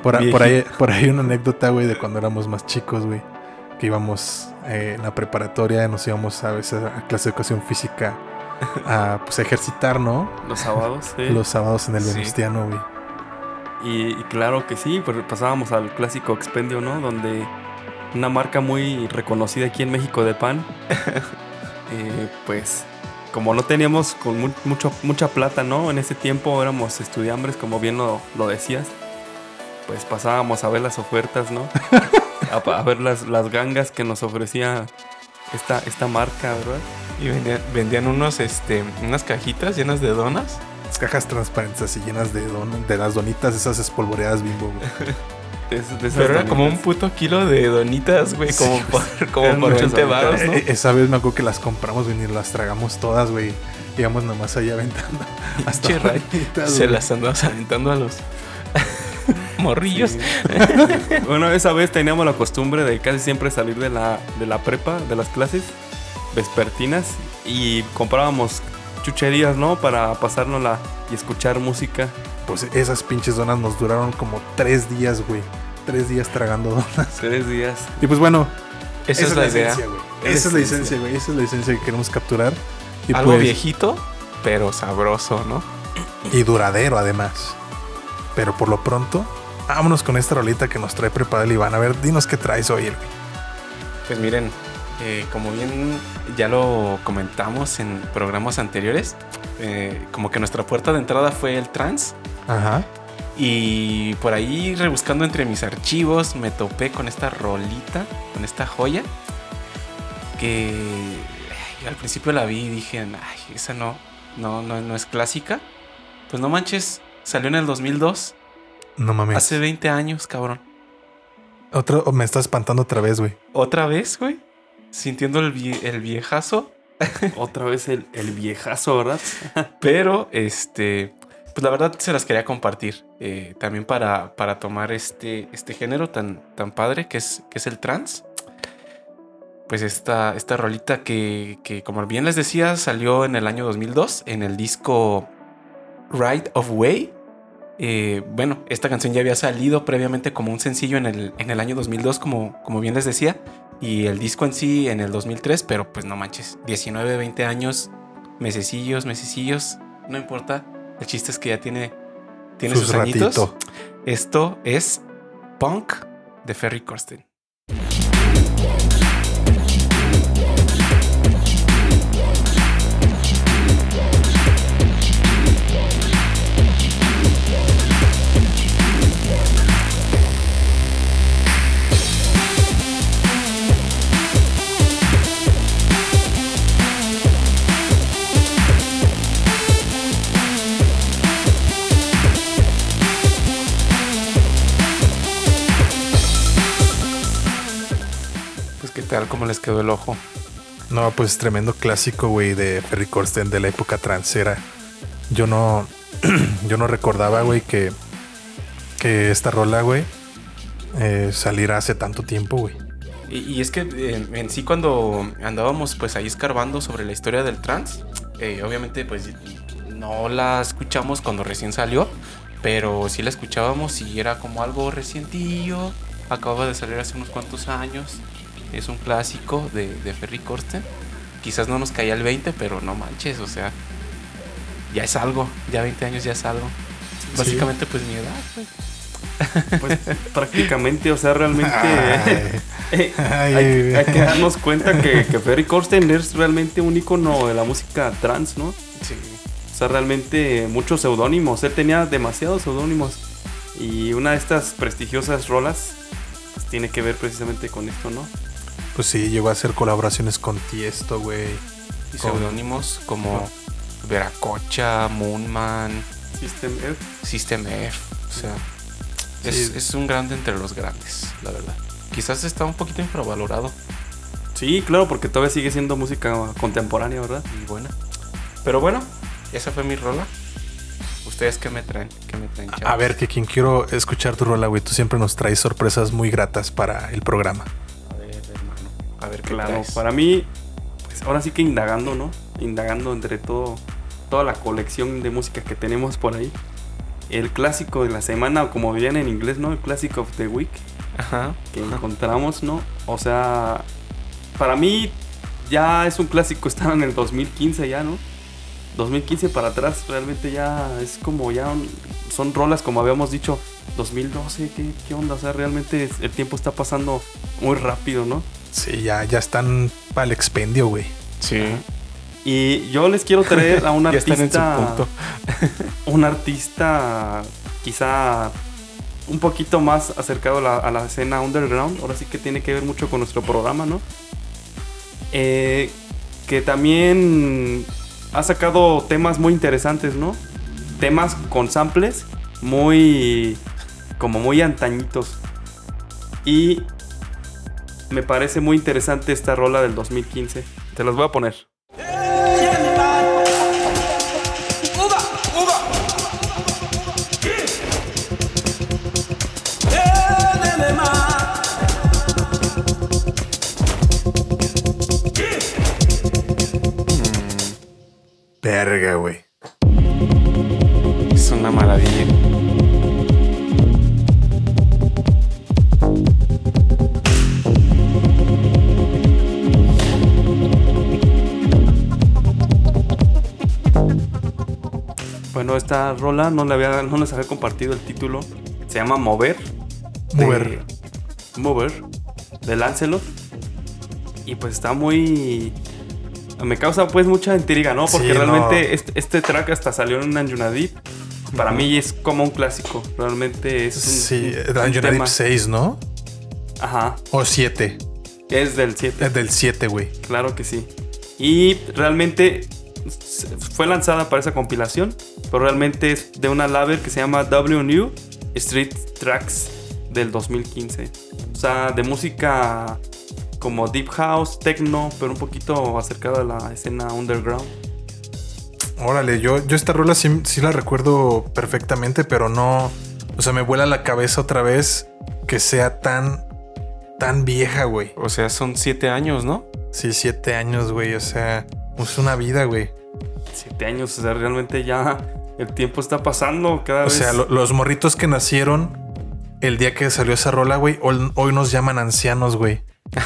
Por, a- por ahí, por ahí una anécdota, güey, de cuando éramos más chicos, güey. Que íbamos eh, en la preparatoria, nos íbamos a veces a clase de educación física a pues, ejercitar, ¿no? Los sábados, sí. Los sábados en el Sí. Venustiano, güey. Y, y claro que sí, pues pasábamos al clásico expendio, ¿no? Donde una marca muy reconocida aquí en México de pan, eh, pues como no teníamos con mu- mucho, mucha plata, ¿no? En ese tiempo éramos estudiambres, como bien lo, lo decías, pues pasábamos a ver las ofertas, ¿no? A, ver las, las gangas que nos ofrecía esta, esta marca, ¿verdad? Y vendían, vendían unos, este, unas cajitas llenas de donas. Las cajas transparentes así llenas de, don- de las donitas, esas espolvoreadas bimbo, es- de esas Pero era como un donitas. puto kilo de donitas, güey. Como Sí, por, como por muchas 20 donitas. varos, ¿no? Eh, Esa vez me acuerdo que las compramos, güey, y las tragamos todas, güey. Íbamos nomás ahí aventando. Hasta Pinche Ray, bonitas, Se güey. las andabas aventando a los morrillos. Bueno, esa vez teníamos la costumbre de casi siempre salir de la, de la prepa, de las clases vespertinas y comprábamos chucherías, ¿no? Para pasárnosla y escuchar música. Pues esas pinches donas nos duraron como tres días, güey. Tres días tragando donas. Tres días. Y pues bueno, Esa, es la idea. esencia, güey. Esa es la esencia. esencia, güey. Esa es la esencia que queremos capturar. Y Algo pues, viejito, pero sabroso, ¿no? Y duradero, además. Pero por lo pronto, vámonos con esta rolita que nos trae preparada el Iván. A ver, dinos qué traes hoy, güey. Pues miren, eh, como bien ya lo comentamos en programas anteriores, eh, como que nuestra puerta de entrada fue el trans. Ajá. Y por ahí rebuscando entre mis archivos me topé con esta rolita, con esta joya. Que ay, al principio la vi y dije, ay, esa no, no, no, no es clásica. Pues no manches, salió en el 2002, No mames. hace 20 años, cabrón. Otro, me está espantando otra vez, güey. Otra vez, güey, sintiendo el, vie- el viejazo. Otra vez el, el viejazo, ¿verdad? Pero, este, pues la verdad se las quería compartir. eh, también para, para tomar este, este género tan, tan padre que es, que es el trans. Pues esta, esta rolita que, que, como bien les decía, salió en el año 2002 en el disco Right of Way. Eh, bueno, esta canción ya había salido previamente como un sencillo en el, en el año 2002, como, como bien les decía. Y el disco en sí en el 2003, pero pues no manches, 19, 20 años, mesecillos, mesecillos, no importa. El chiste es que ya tiene, tiene sus, añitos. ratito. Esto es Punk de Ferry Corsten. Tal, cómo les quedó el ojo. No, pues tremendo clásico, güey, de Ferry Corsten de la época transera. Yo no, yo no recordaba, güey, que, que esta rola, güey, eh, saliera hace tanto tiempo, güey. Y, y es que eh, en sí cuando andábamos pues ahí escarbando sobre la historia del trans, eh, obviamente pues no la escuchamos cuando recién salió, pero sí la escuchábamos y era como algo recientillo, acababa de salir hace unos cuantos años, es un clásico de, de Ferry Corsten, quizás no nos caía el 20, pero no manches, o sea, ya es algo, ya 20 años ya es algo. Básicamente pues mi edad, güey. Pues prácticamente, o sea, realmente... eh, Ay, hay, que darnos cuenta que, que Ferry Corsten es realmente un icono de la música trans, ¿no? Sí. O sea, realmente muchos seudónimos. Él tenía demasiados seudónimos. Y una de estas prestigiosas rolas pues, tiene que ver precisamente con esto, ¿no? Pues sí, llegó a hacer colaboraciones con Tiesto, güey. Y Con- seudónimos como Veracocha, Moonman, System F. System F. O sea, es, Sí. es un grande entre los grandes, la verdad. Quizás está un poquito infravalorado Sí, claro, porque todavía sigue siendo música contemporánea, ¿verdad? y buena. Pero bueno, esa fue mi rola. ¿Ustedes qué me traen? ¿Qué me traen, A ver, que quien quiero escuchar tu rola, güey, tú siempre nos traes sorpresas muy gratas para el programa. A ver, hermano. A ver, ¿qué Claro, traes? para mí, pues ahora sí que indagando, ¿no? Indagando entre todo, toda la colección de música que tenemos por ahí. El clásico de la semana, o como dirían en inglés, ¿no? El clásico of the week Ajá. que encontramos, ¿no? O sea, para mí ya es un clásico, estaba en el 2015 ya, ¿no? 2015 para atrás realmente ya es como ya un- son rolas como habíamos dicho 2012, ¿qué, qué onda? O sea, realmente el tiempo está pasando muy rápido, ¿no? Sí, ya, ya están para el expendio, güey. Sí. Y yo les quiero traer a un artista un artista quizá un poquito más acercado a la, a la escena underground. Ahora sí que tiene que ver mucho con nuestro programa, ¿no? Eh, que también ha sacado temas muy interesantes, ¿no? Temas con samples muy. como muy antañitos. Y me parece muy interesante esta rola del 2015. Te las voy a poner. Esta rola no, le había, no les había compartido el título. Se llama Mover. de- Mover. Mover. De Lancelot. Y pues está muy. Me causa pues mucha intriga, ¿no? Porque Sí, realmente no. este, este track hasta salió en Anjunadip. Para mí es como un clásico. Realmente es un. Sí, tema. 6, ¿no? Ajá. O 7. Es del 7. Es del 7, güey. Claro que sí. Y realmente fue lanzada para esa compilación, pero realmente es de una label que se llama WNU Street Tracks del 2015. O sea, de música como deep house, techno, pero un poquito acercada a la escena underground. Órale, yo, yo esta rola sí, sí la recuerdo perfectamente, pero no. O sea, me vuela la cabeza otra vez que sea tan, tan vieja, güey. O sea, son siete años, ¿no? Sí, siete años, güey. O sea, es una vida, güey. Siete años, o sea, realmente ya el tiempo está pasando cada O vez. sea, lo- los morritos que nacieron el día que salió esa rola, güey, hoy, hoy nos llaman ancianos, güey.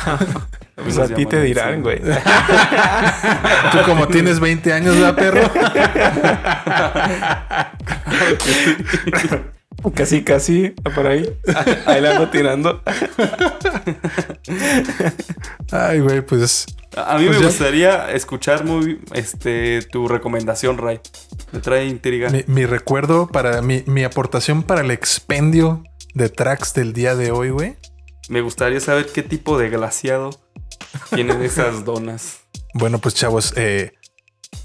Pues a ti te dirán, güey. Tú como tienes 20 años, ¿verdad, perro? Casi, casi, por ahí. Ahí la ando tirando. Ay, güey, pues A mí Pues me ya- gustaría escuchar muy este tu recomendación, Ray. Me trae intriga. mi, mi recuerdo para mi, mi aportación para el expendio de tracks del día de hoy, güey. Me gustaría saber qué tipo de glaciado tienen esas donas. Bueno, pues chavos, eh,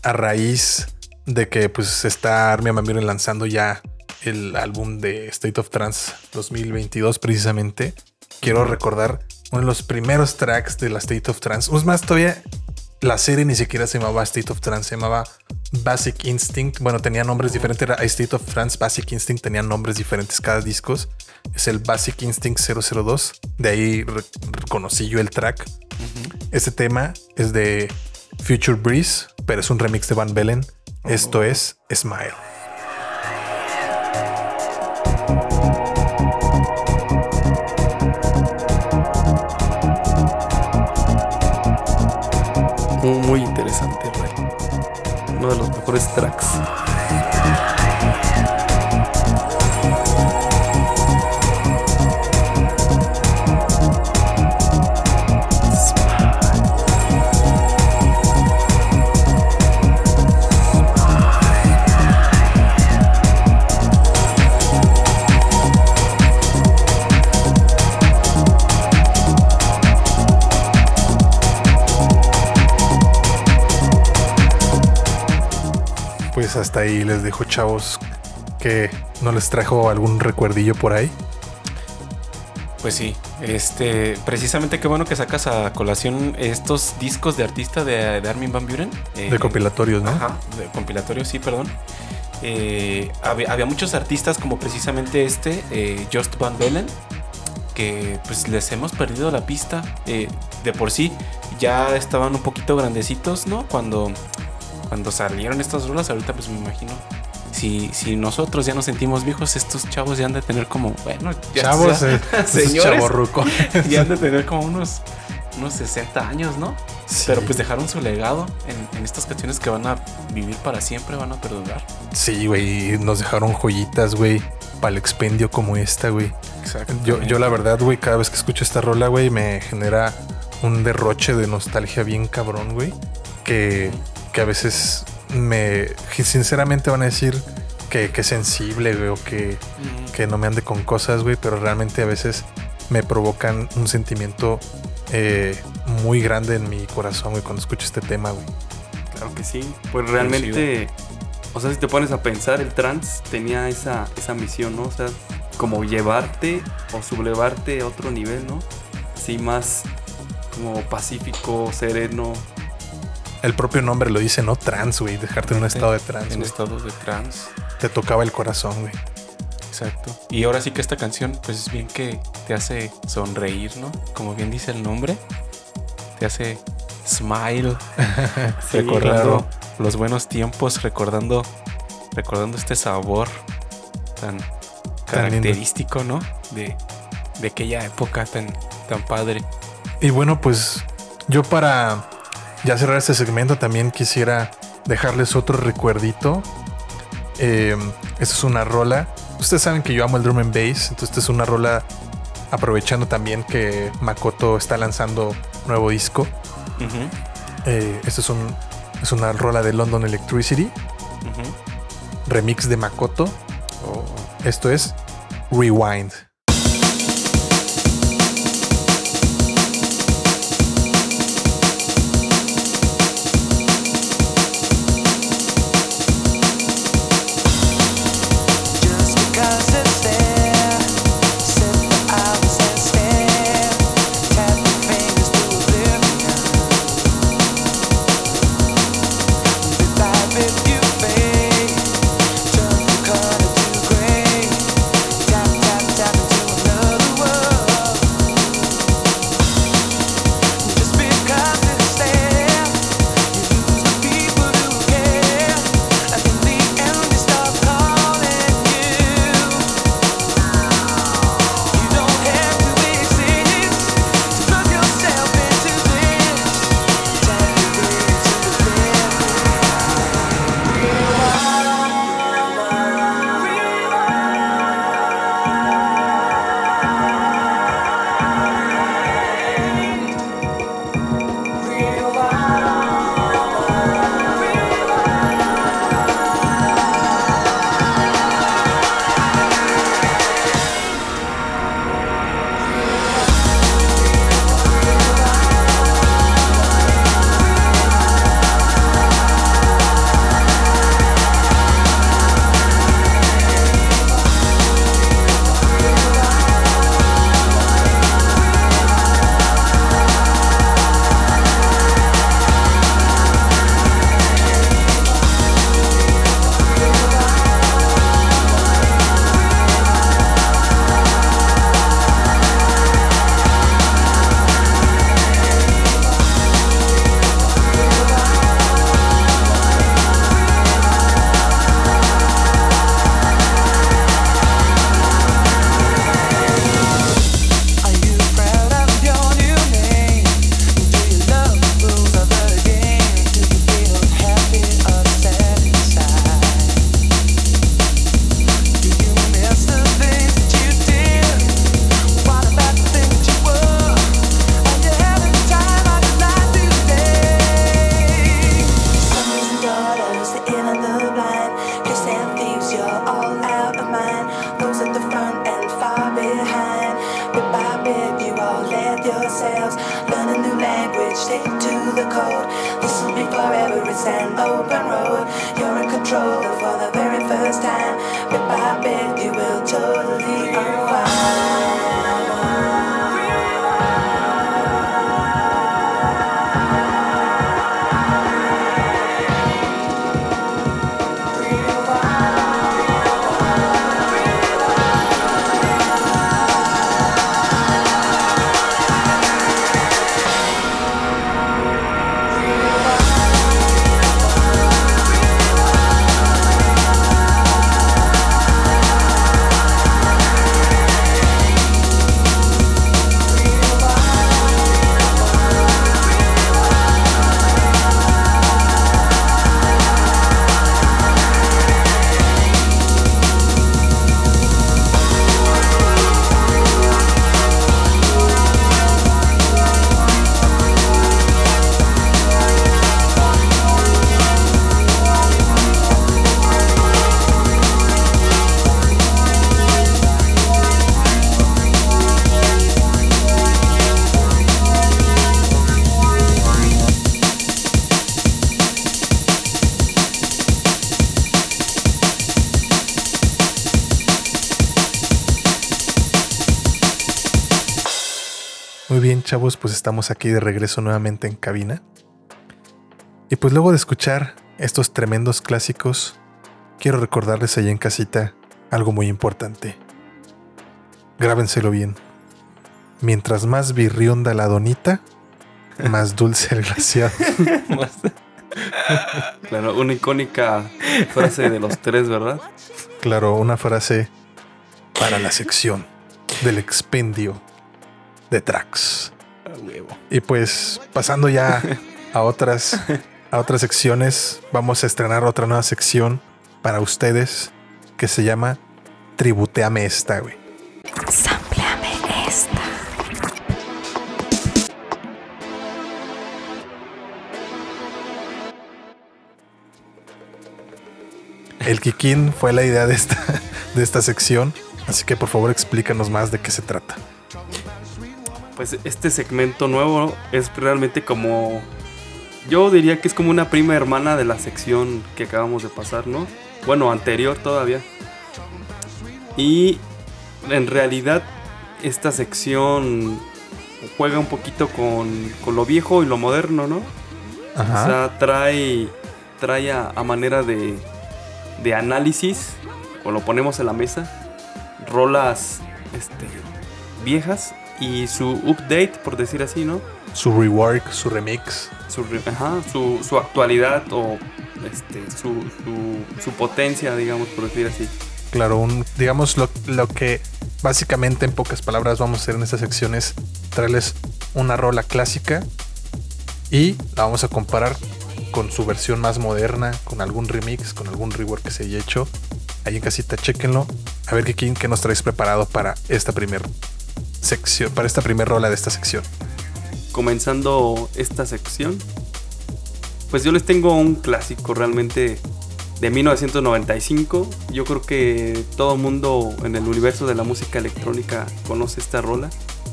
a raíz de que pues está Armia Van Buren lanzando ya el álbum de State of Trance 2022 precisamente, quiero recordar uno de los primeros tracks de la State of Trance. Es más, todavía la serie ni siquiera se llamaba State of Trance, se llamaba Basic Instinct. Bueno, tenía nombres diferentes, era State of Trance, Basic Instinct, tenía nombres diferentes cada disco. Es el Basic Instinct 002. De ahí re- reconocí yo el track. Este tema es de Future Breeze, pero es un remix de Van Bellen. Esto es Smile. Uno de Pues hasta ahí les dejo, chavos, que no les trajo algún recuerdillo por ahí. Pues sí, este, precisamente qué bueno que sacas a colación estos discos de artista de, de Armin Van Buren. eh, De compilatorios, ¿no? Ajá, de compilatorios, sí, perdón. Eh, había, había muchos artistas como precisamente este, eh, Just Van Bellen, que pues les hemos perdido la pista. Eh, de por sí ya estaban un poquito grandecitos, ¿no? Cuando, cuando salieron estas rolas, ahorita pues me imagino. Si, si nosotros ya nos sentimos viejos, estos chavos ya han de tener como, bueno, ya Chavos, ya- eh, señores, ya han de tener como unos unos 60 años, ¿no? Sí. Pero pues dejaron su legado en, en estas canciones que van a vivir para siempre, van a perdurar. Sí, güey. Nos dejaron joyitas, güey. Para el expendio como esta, güey. Exacto. Yo, yo la verdad, güey, cada vez que escucho esta rola, güey, me genera un derroche de nostalgia bien cabrón, güey. Que, que a veces me... sinceramente van a decir que, que sensible, güey, o que, que no me ande con cosas, güey, pero realmente a veces me provocan un sentimiento eh, muy grande en mi corazón, güey, cuando escucho este tema, güey. Claro que sí. Pues realmente, o sea, si te pones a pensar, el trans tenía esa, esa misión, ¿no? O sea, como llevarte o sublevarte a otro nivel, ¿no? Así más como pacífico, sereno. El propio nombre lo dice, ¿no? Trans, güey, dejarte en un estado de trans, En güey. estado de trans. Te tocaba el corazón, güey. Exacto. Y ahora sí que esta canción, pues es bien que te hace sonreír, ¿no? Como bien dice el nombre, te hace smile, Sí, recordando claro. los buenos tiempos, recordando, recordando este sabor tan característico, ¿no? De, de aquella época tan, tan padre. Y bueno, pues yo para ya cerrar este segmento también quisiera dejarles otro recuerdito. Eh, esta es una rola. Ustedes saben que yo amo el drum and bass, entonces esta es una rola aprovechando también que Makoto está lanzando nuevo disco. Eh, esta es, un, es una rola de London Electricity, remix de Makoto. Oh, Esto es Rewind. Pues estamos aquí de regreso nuevamente en cabina. Y pues luego de escuchar estos tremendos clásicos, quiero recordarles allá en casita algo muy importante. Grábenselo bien. Mientras más birrionda la donita, más dulce el glaciado. Claro, una icónica frase de los tres, ¿verdad? Claro, una frase para la sección del expendio de tracks. Y pues pasando ya a otras a otras secciones, vamos a estrenar otra nueva sección para ustedes que se llama Tributeame esta, güey. Sampleame esta. El Kikín fue la idea de esta, de esta sección, así que por favor explícanos más de qué se trata. Pues este segmento nuevo es realmente como. Yo diría que es como una prima hermana de la sección que acabamos de pasar, ¿no? Bueno, anterior todavía. Y en realidad esta sección juega un poquito con, con lo viejo y lo moderno, ¿no? O sea, trae, trae a, a manera de, de análisis, o lo ponemos en la mesa, rolas este, viejas y su update, por decir así, ¿no? Su rework, su remix. Su, re- ajá, su, su actualidad o este, su, su, su potencia, digamos, por decir así. Claro, un, digamos lo, lo que básicamente en pocas palabras vamos a hacer en esta sección es traerles una rola clásica y la vamos a comparar con su versión más moderna, con algún remix, con algún rework que se haya hecho. Ahí en casita, chéquenlo. A ver qué, qué nos traes preparado para esta primer sección, para esta primer rola de esta sección. comenzando esta sección, pues yo les tengo un clásico realmente de 1995. Yo creo que todo mundo en el universo de la música electrónica conoce esta rola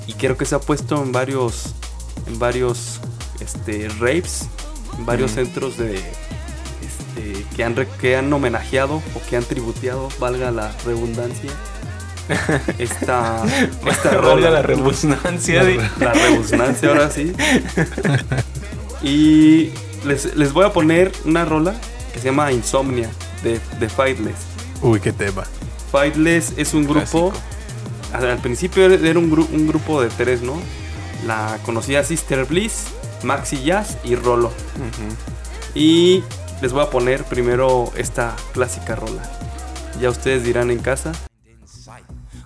y creo que se ha puesto en varios en varios este raves, en varios centros de este, que han que han homenajeado o que han tributeado, valga la redundancia. Esta, esta rola la rebusnancia. de- la rebusnancia ahora sí. Y les, les voy a poner una rola que se llama Insomnia de, de Fightless. Uy, qué tema. Fightless es un grupo. Al, al principio era un, gru- un grupo de tres, ¿no? La conocida Sister Bliss, Maxi Jazz y Rolo. Y les voy a poner primero esta clásica rola. Ya ustedes dirán en casa.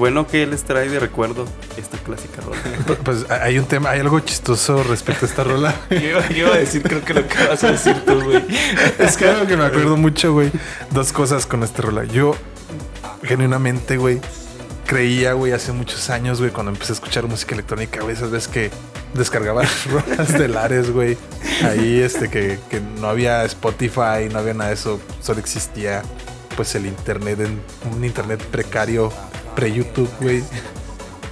Bueno, ¿qué les trae de recuerdo esta clásica rola? Pues hay un tema, hay algo chistoso respecto a esta rola. Yo, iba- yo iba a decir, creo que lo que vas a decir tú, güey. Es que algo que me acuerdo mucho, güey. Dos cosas con esta rola. Yo, genuinamente, güey, creía, güey, hace muchos años, güey, cuando empecé a escuchar música electrónica, güey, esas veces que descargaba rolas de Lares, güey. Ahí, este, que, que no había Spotify, no había nada de eso. Solo existía, pues, el internet, en un internet precario, pre-YouTube, güey.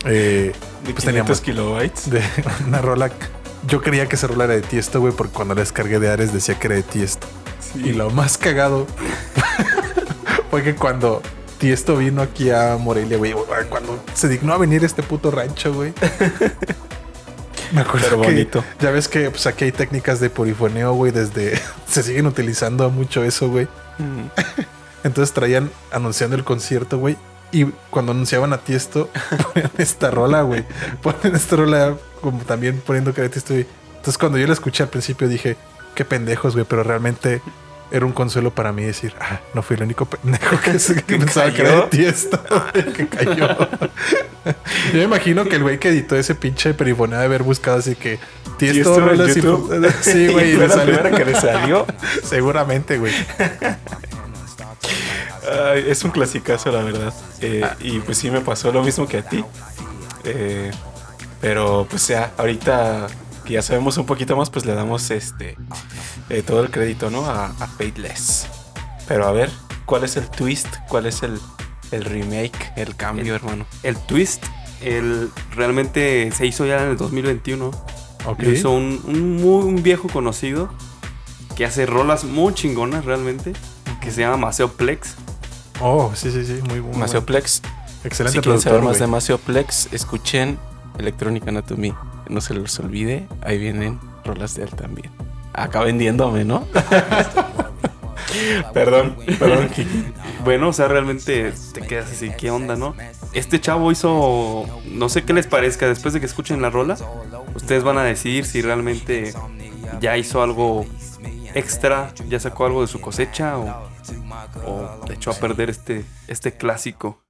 Eh, De pues 500 teníamos kilobytes. de una rola. Yo creía que esa rola era de Tiesto, güey, porque cuando la descargué de Ares decía que era de Tiesto. Y lo más cagado fue que cuando Tiesto vino aquí a Morelia, güey, cuando se dignó a venir este puto rancho, güey. Me acuerdo Pero que bonito. ya ves que pues aquí hay técnicas de porifoneo, güey, desde se siguen utilizando mucho eso, güey. Entonces traían anunciando el concierto, güey. Y cuando anunciaban a Tiesto, ponían esta rola, güey. Ponen esta rola como también poniendo que Tiesto. Entonces cuando yo la escuché al principio dije, qué pendejos, güey. Pero realmente era un consuelo para mí decir, ah, no fui el único pendejo que, que pensaba que era de cayó? Tiesto, que cayó. yo me imagino que el güey que editó ese pinche perifoneo de haber buscado así que Tiesto, Tiesto y- YouTube. Sí, güey. Y y le salió. que le salió. Seguramente, güey. Ay, es un clasicazo, la verdad. Eh, y pues sí me pasó lo mismo que a ti. Eh, pero pues ya, ahorita que ya sabemos un poquito más, pues le damos este eh, todo el crédito, ¿no? A, a. Pero a ver, ¿cuál es el twist? ¿Cuál es el, el remake, el cambio, hermano? El twist, el realmente se hizo ya en el 2021. Ok. Lo hizo un, un muy un viejo conocido que hace rolas muy chingonas realmente, que se llama Maceo Plex. Oh, sí, sí, sí, muy bueno. Maceo Plex. Excelente si quieren saber más de güey. Maceo Plex, escuchen Electronic Anatomy. No se los olvide, ahí vienen rolas de él también. Acá vendiéndome, ¿no? perdón, perdón. Kiki. Bueno, o sea, realmente te quedas así, ¿qué onda, no? Este chavo hizo, no sé qué les parezca, después de que escuchen la rola, ustedes van a decidir si realmente ya hizo algo extra, ya sacó algo de su cosecha o, o echó a perder este, este clásico.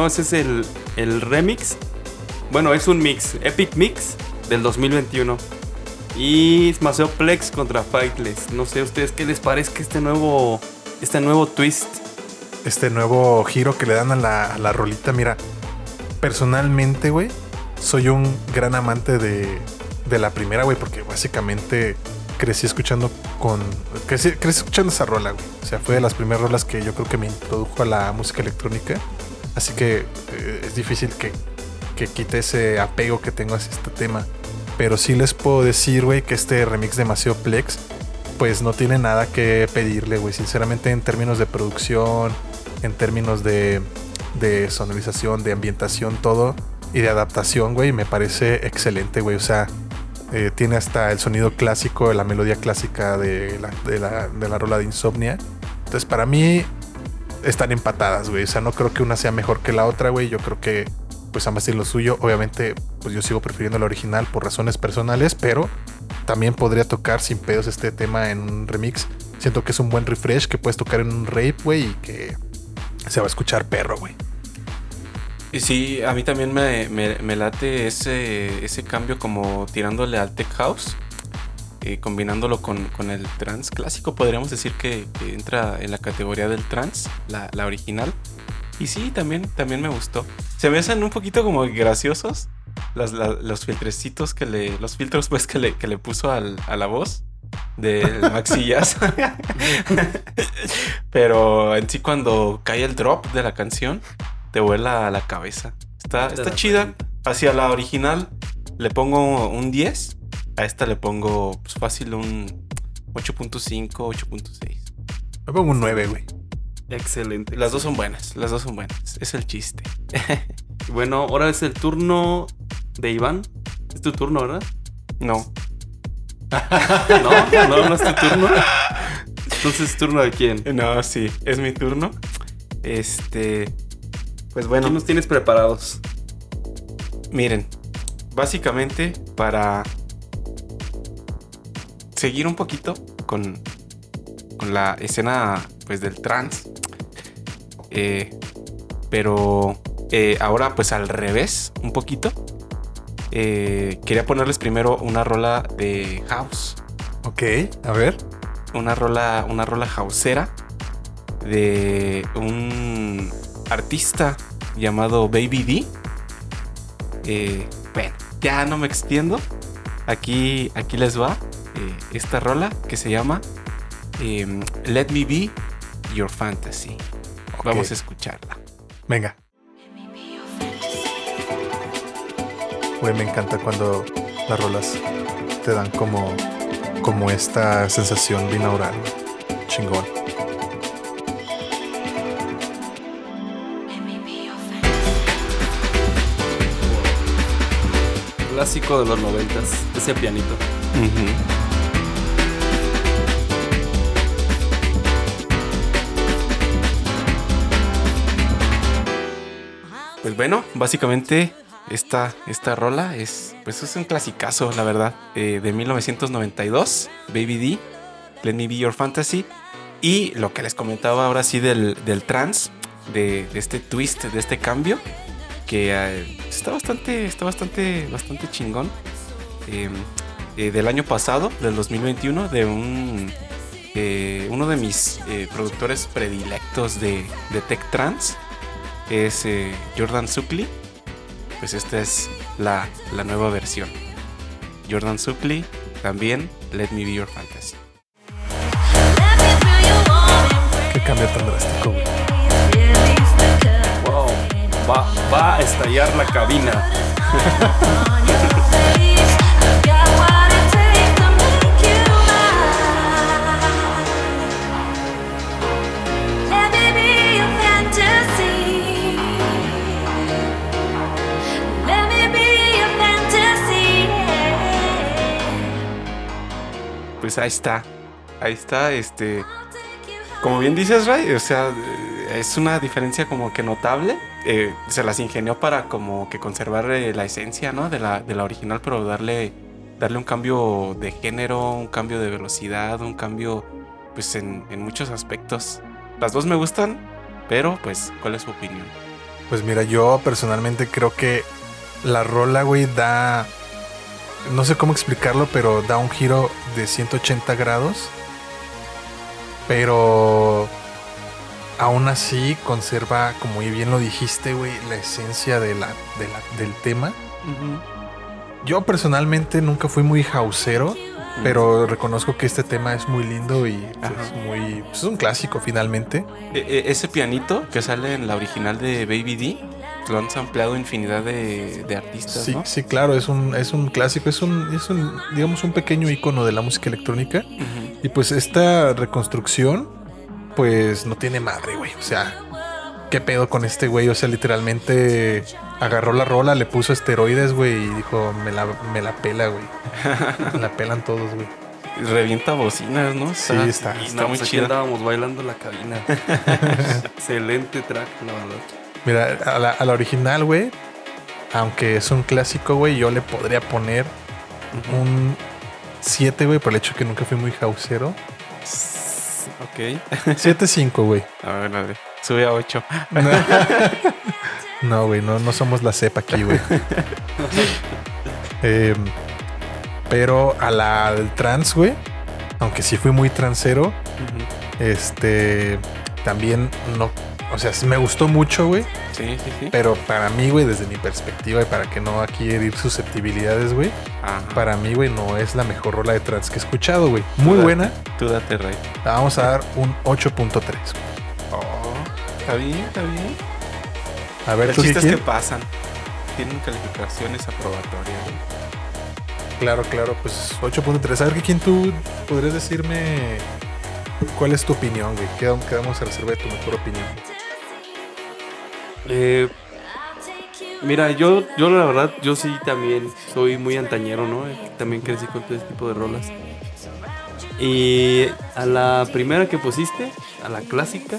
Y bueno, ese es el, el remix. Bueno, es un mix, Epic Mix del 2021. Y Maceo Plex contra Fightless. No sé a ustedes qué les parezca este nuevo, este nuevo twist. Este nuevo giro que le dan a la, la rolita. Mira, personalmente, güey, soy un gran amante de, de la primera, güey, porque básicamente crecí escuchando con. Crecí, crecí escuchando esa rola. O sea, fue de las primeras rolas que yo creo que me introdujo a la música electrónica. Así que eh, es difícil que, que quite ese apego que tengo hacia este tema. Pero sí les puedo decir, güey, que este remix de Maceo Plex, pues no tiene nada que pedirle, güey. Sinceramente, en términos de producción, en términos de, de sonorización, de ambientación, todo, y de adaptación, güey, me parece excelente, güey. O sea, eh, tiene hasta el sonido clásico, la melodía clásica de la, de la, de la rola de Insomnia. Entonces, para mí, están empatadas, güey. O sea, no creo que una sea mejor que la otra, güey. Yo creo que pues ambas tienen lo suyo. Obviamente, pues yo sigo prefiriendo la original por razones personales, pero también podría tocar sin pedos este tema en un remix. Siento que es un buen refresh que puedes tocar en un rape, güey, y que se va a escuchar perro, güey. Y sí, a mí también me, me- late ese, ese cambio como tirándole al tech house, eh, combinándolo con, con el trans clásico, podríamos decir que, que entra en la categoría del trans, la, la original. Y sí, también, también me gustó. Se me hacen un poquito como graciosos las- la- los filtrecitos que le, los filtros pues que le, que le puso al- a la voz del Maxi Jazz. Pero en sí cuando cae el drop de la canción, te vuela a la cabeza. Está, está chida. Hacia la original le pongo un 10. A esta le pongo pues, fácil un 8.5, 8.6. Me pongo un 9, güey. Excelente. Las dos son buenas, las dos son buenas. Es el chiste. Bueno, ahora es el turno de Iván. Es tu turno, ¿verdad? No. No, no, no es tu turno. Entonces, ¿turno de quién? No, sí, es mi turno. Este. Pues bueno. ¿Quién nos tienes preparados? Miren, básicamente para seguir un poquito con, con la escena pues del trans, eh, pero eh, ahora pues al revés un poquito, eh, quería ponerles primero una rola de house, Ok, a ver. una rola, una rola houseera de un artista llamado Baby D. Bueno, ya no me extiendo. Aquí, aquí les va eh, esta rola que se llama em, Let Me Be Your Fantasy. Vamos a escucharla. Venga. Güey, me encanta cuando las rolas te dan como, como esta sensación binaural. Chingón. Clásico de los noventas. Ese pianito. Pues bueno, básicamente esta, esta rola es, pues es un clasicazo, la verdad, eh, de 1992, Baby D, Let Me Be Your Fantasy. Y lo que les comentaba ahora sí del, del trance, de, de este twist, de este cambio, que eh, está bastante, está bastante, bastante chingón. Eh, eh, del año pasado, del 2021, de un eh, uno de mis productores predilectos de, de Tech Trance, es eh, Jordan Suckley. Pues esta es la, la nueva versión. Jordan Suckley, también Let Me Be Your Fantasy. Qué cambio tan drástico. Wow. Va, va a estallar la cabina. Pues ahí está. Ahí está, este. Como bien dices, Ray, o sea, es una diferencia como que notable. Eh, se las ingenió para como que conservar eh, la esencia, ¿no? De la, de la original, pero darle, darle un cambio de género, un cambio de velocidad, un cambio, pues, en, en muchos aspectos. Las dos me gustan, pero, pues, ¿cuál es su opinión? Pues mira, yo personalmente creo que la rola, güey, da. No sé cómo explicarlo, pero da un giro de 180 grados. Pero. Aún así conserva, como bien lo dijiste, güey, la esencia de la, de la- del tema. Yo personalmente nunca fui muy hausero, pero reconozco que este tema es muy lindo y pues, Ajá. muy. pues, es un clásico finalmente. E- e- ese pianito que sale en la original de Baby D, lo han sampleado infinidad de, de artistas, Sí, ¿no? sí, claro, es un, es un clásico, es un, es un, digamos, un pequeño icono de la música electrónica. Y pues esta reconstrucción, pues no tiene madre, güey. O sea, ¿qué pedo con este güey? O sea, literalmente agarró la rola, le puso esteroides, güey, y dijo, me la, me la pela, güey. Me la pelan todos, güey. Revienta bocinas, ¿no? Sí, está- está No, muy pues aquí chido. andábamos bailando la cabina. Excelente track, la verdad. Mira, a la, a la original, güey, aunque es un clásico, güey, yo le podría poner un 7, güey, por el hecho que nunca fui muy hausero. Ok. 7-5, güey. A ver, a ver. Sube a 8. No, güey, no, no somos la cepa aquí, güey. Em, pero a la del trans, güey, aunque sí fui muy transero, este, también no, o sea, me gustó mucho, güey, Sí, sí, sí. pero para mí, güey, desde mi perspectiva y para que no aquí herir susceptibilidades, güey, para mí, güey, no es la mejor rola de trans que he escuchado, güey. Muy Tú buena, date- Tú date, Rey. la vamos a dar un 8.3. Oh, está bien, está bien. A ver, ¿tú qué chistes que pasan. Tienen calificaciones aprobatorias. güey. Claro, claro, pues 8.3. A ver, ¿quién tú podrías decirme cuál es tu opinión, güey? Quedamos, quedamos a reserva de tu mejor opinión. Eh, mira, yo, yo la verdad, yo sí también soy muy antañero, ¿no? Eh, También crecí con todo este tipo de rolas. Y a la primera que pusiste, a la clásica,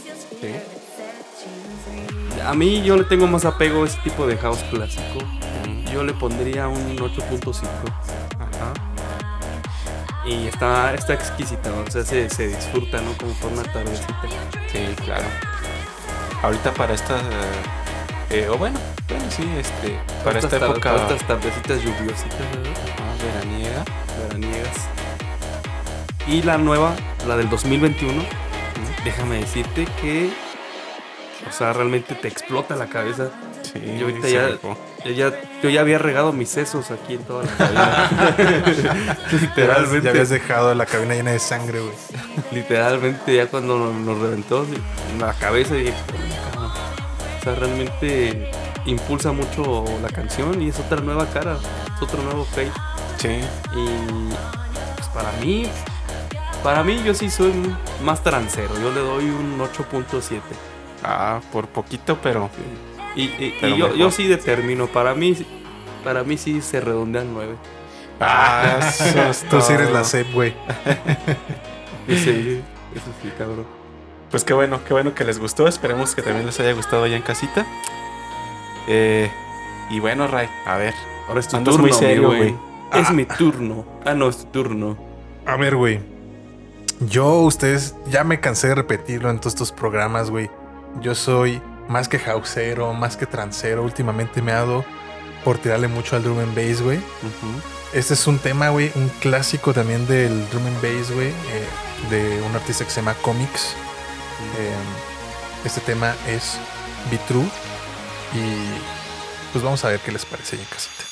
a mí yo le tengo más apego a ese tipo de house clásico. Yo le pondría un 8.5. Ajá. Y está, está exquisita, o sea, se, se disfruta, ¿no? Como por una tardecita. Sí, claro. Ahorita para esta. eh, o bueno, bueno, sí, este. Para esta Estas tar- época estas tardecitas lluviositas, ah, veraniega. veraniegas. Y la nueva, la del 2021, déjame decirte que, o sea, realmente te explota la cabeza. Sí, Yo ahorita ya. Yo ya, yo ya había regado mis sesos aquí en toda la cabina. literalmente, Ya habías dejado la cabina llena de sangre, güey. literalmente ya cuando nos, nos reventó la cabeza dije, "Puta, o sea, realmente impulsa mucho la canción y es otra nueva cara, es otro nuevo face. Sí. Y pues para mí, para mí yo sí soy más trancero. Yo le doy un 8.7. Ah, por poquito, pero. Y, y- y yo, yo sí determino. Para mí, para mí sí se redondea en 9. Ah, eso Tú sí eres la CEP, güey. Sí, eso sí, cabrón. Pues qué bueno, qué bueno que les gustó. Esperemos que también les haya gustado allá en casita. Eh, Y bueno, Ray, a ver. Ahora es tu Andas turno, muy serio, güey. Es mi turno. Ah, no, es tu turno. A ver, güey. Yo, ustedes, ya me cansé de repetirlo en todos estos programas, güey. Yo soy más que houseero, más que transero. Últimamente me ha dado por tirarle mucho al drum and bass, güey. Este es un tema, güey, un clásico también del drum and bass, güey, eh, de un artista que se llama Comics. Eh, este tema es Be True y pues vamos a ver qué les parece ahí en casita.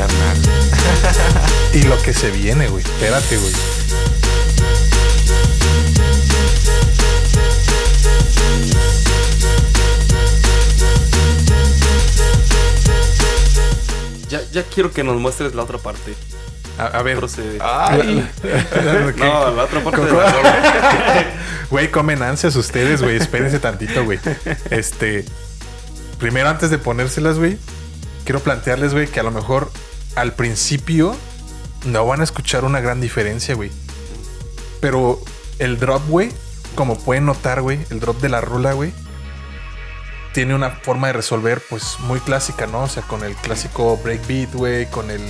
Carnal. Y lo que se viene, güey. Espérate, güey. Ya, ya quiero que nos muestres la otra parte. A, a ver. Procede. Ay. No, la otra parte de la. Güey, comen ansias ustedes, güey. Espérense tantito, güey. Este. Primero, antes de ponérselas, güey, quiero plantearles, güey, que a lo mejor al principio no van a escuchar una gran diferencia, güey. Pero el drop, güey, como pueden notar, güey, el drop de la rola, güey, tiene una forma de resolver, pues, muy clásica, ¿no? O sea, con el clásico breakbeat, güey, con el.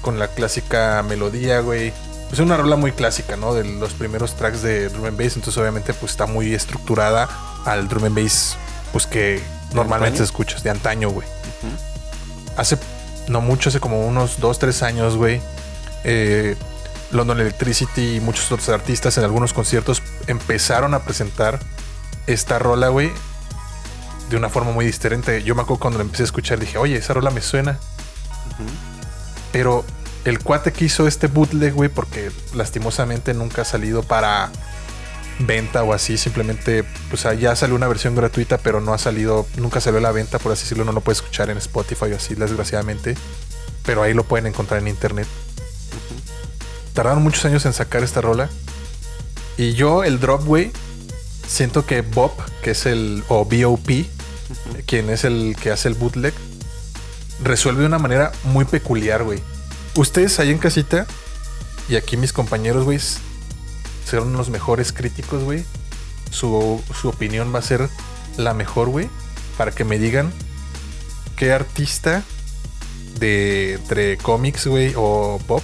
Con la clásica melodía, güey. Es una rola muy clásica, ¿no? De los primeros tracks de drum and bass. Entonces, obviamente, pues está muy estructurada al drum and bass, pues que normalmente antaño? escuchas, de antaño, güey. Hace no mucho, hace como unos 2, 3 años, güey. eh, London Electricity y muchos otros artistas en algunos conciertos empezaron a presentar esta rola, güey, de una forma muy diferente. Yo me acuerdo cuando la empecé a escuchar, dije, oye, esa rola me suena. Pero el cuate que hizo este bootleg, güey, porque lastimosamente nunca ha salido para venta o así, simplemente, pues ah, ya salió una versión gratuita, pero no ha salido, nunca salió a la venta, por así decirlo, no lo puedes escuchar en Spotify o así, desgraciadamente. Pero ahí lo pueden encontrar en internet. Tardaron muchos años en sacar esta rola. Y yo, el drop, güey, siento que Bob, que es el, o BOP, quien es el que hace el bootleg, resuelve de una manera muy peculiar, güey. Ustedes ahí en casita y aquí mis compañeros, güey, serán los mejores críticos, güey. Su, su opinión va a ser la mejor, güey, para que me digan qué artista de entre cómics, güey, o pop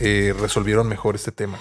eh, resolvieron mejor este tema.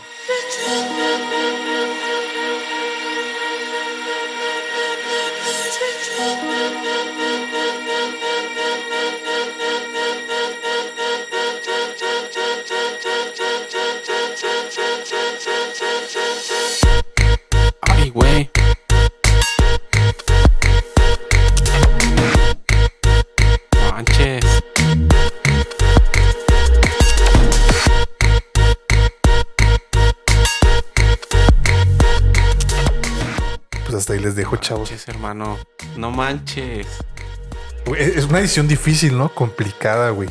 Les dejo, chavos. Manches, hermano. No manches. Güey, Es una edición difícil, ¿no? Complicada, güey.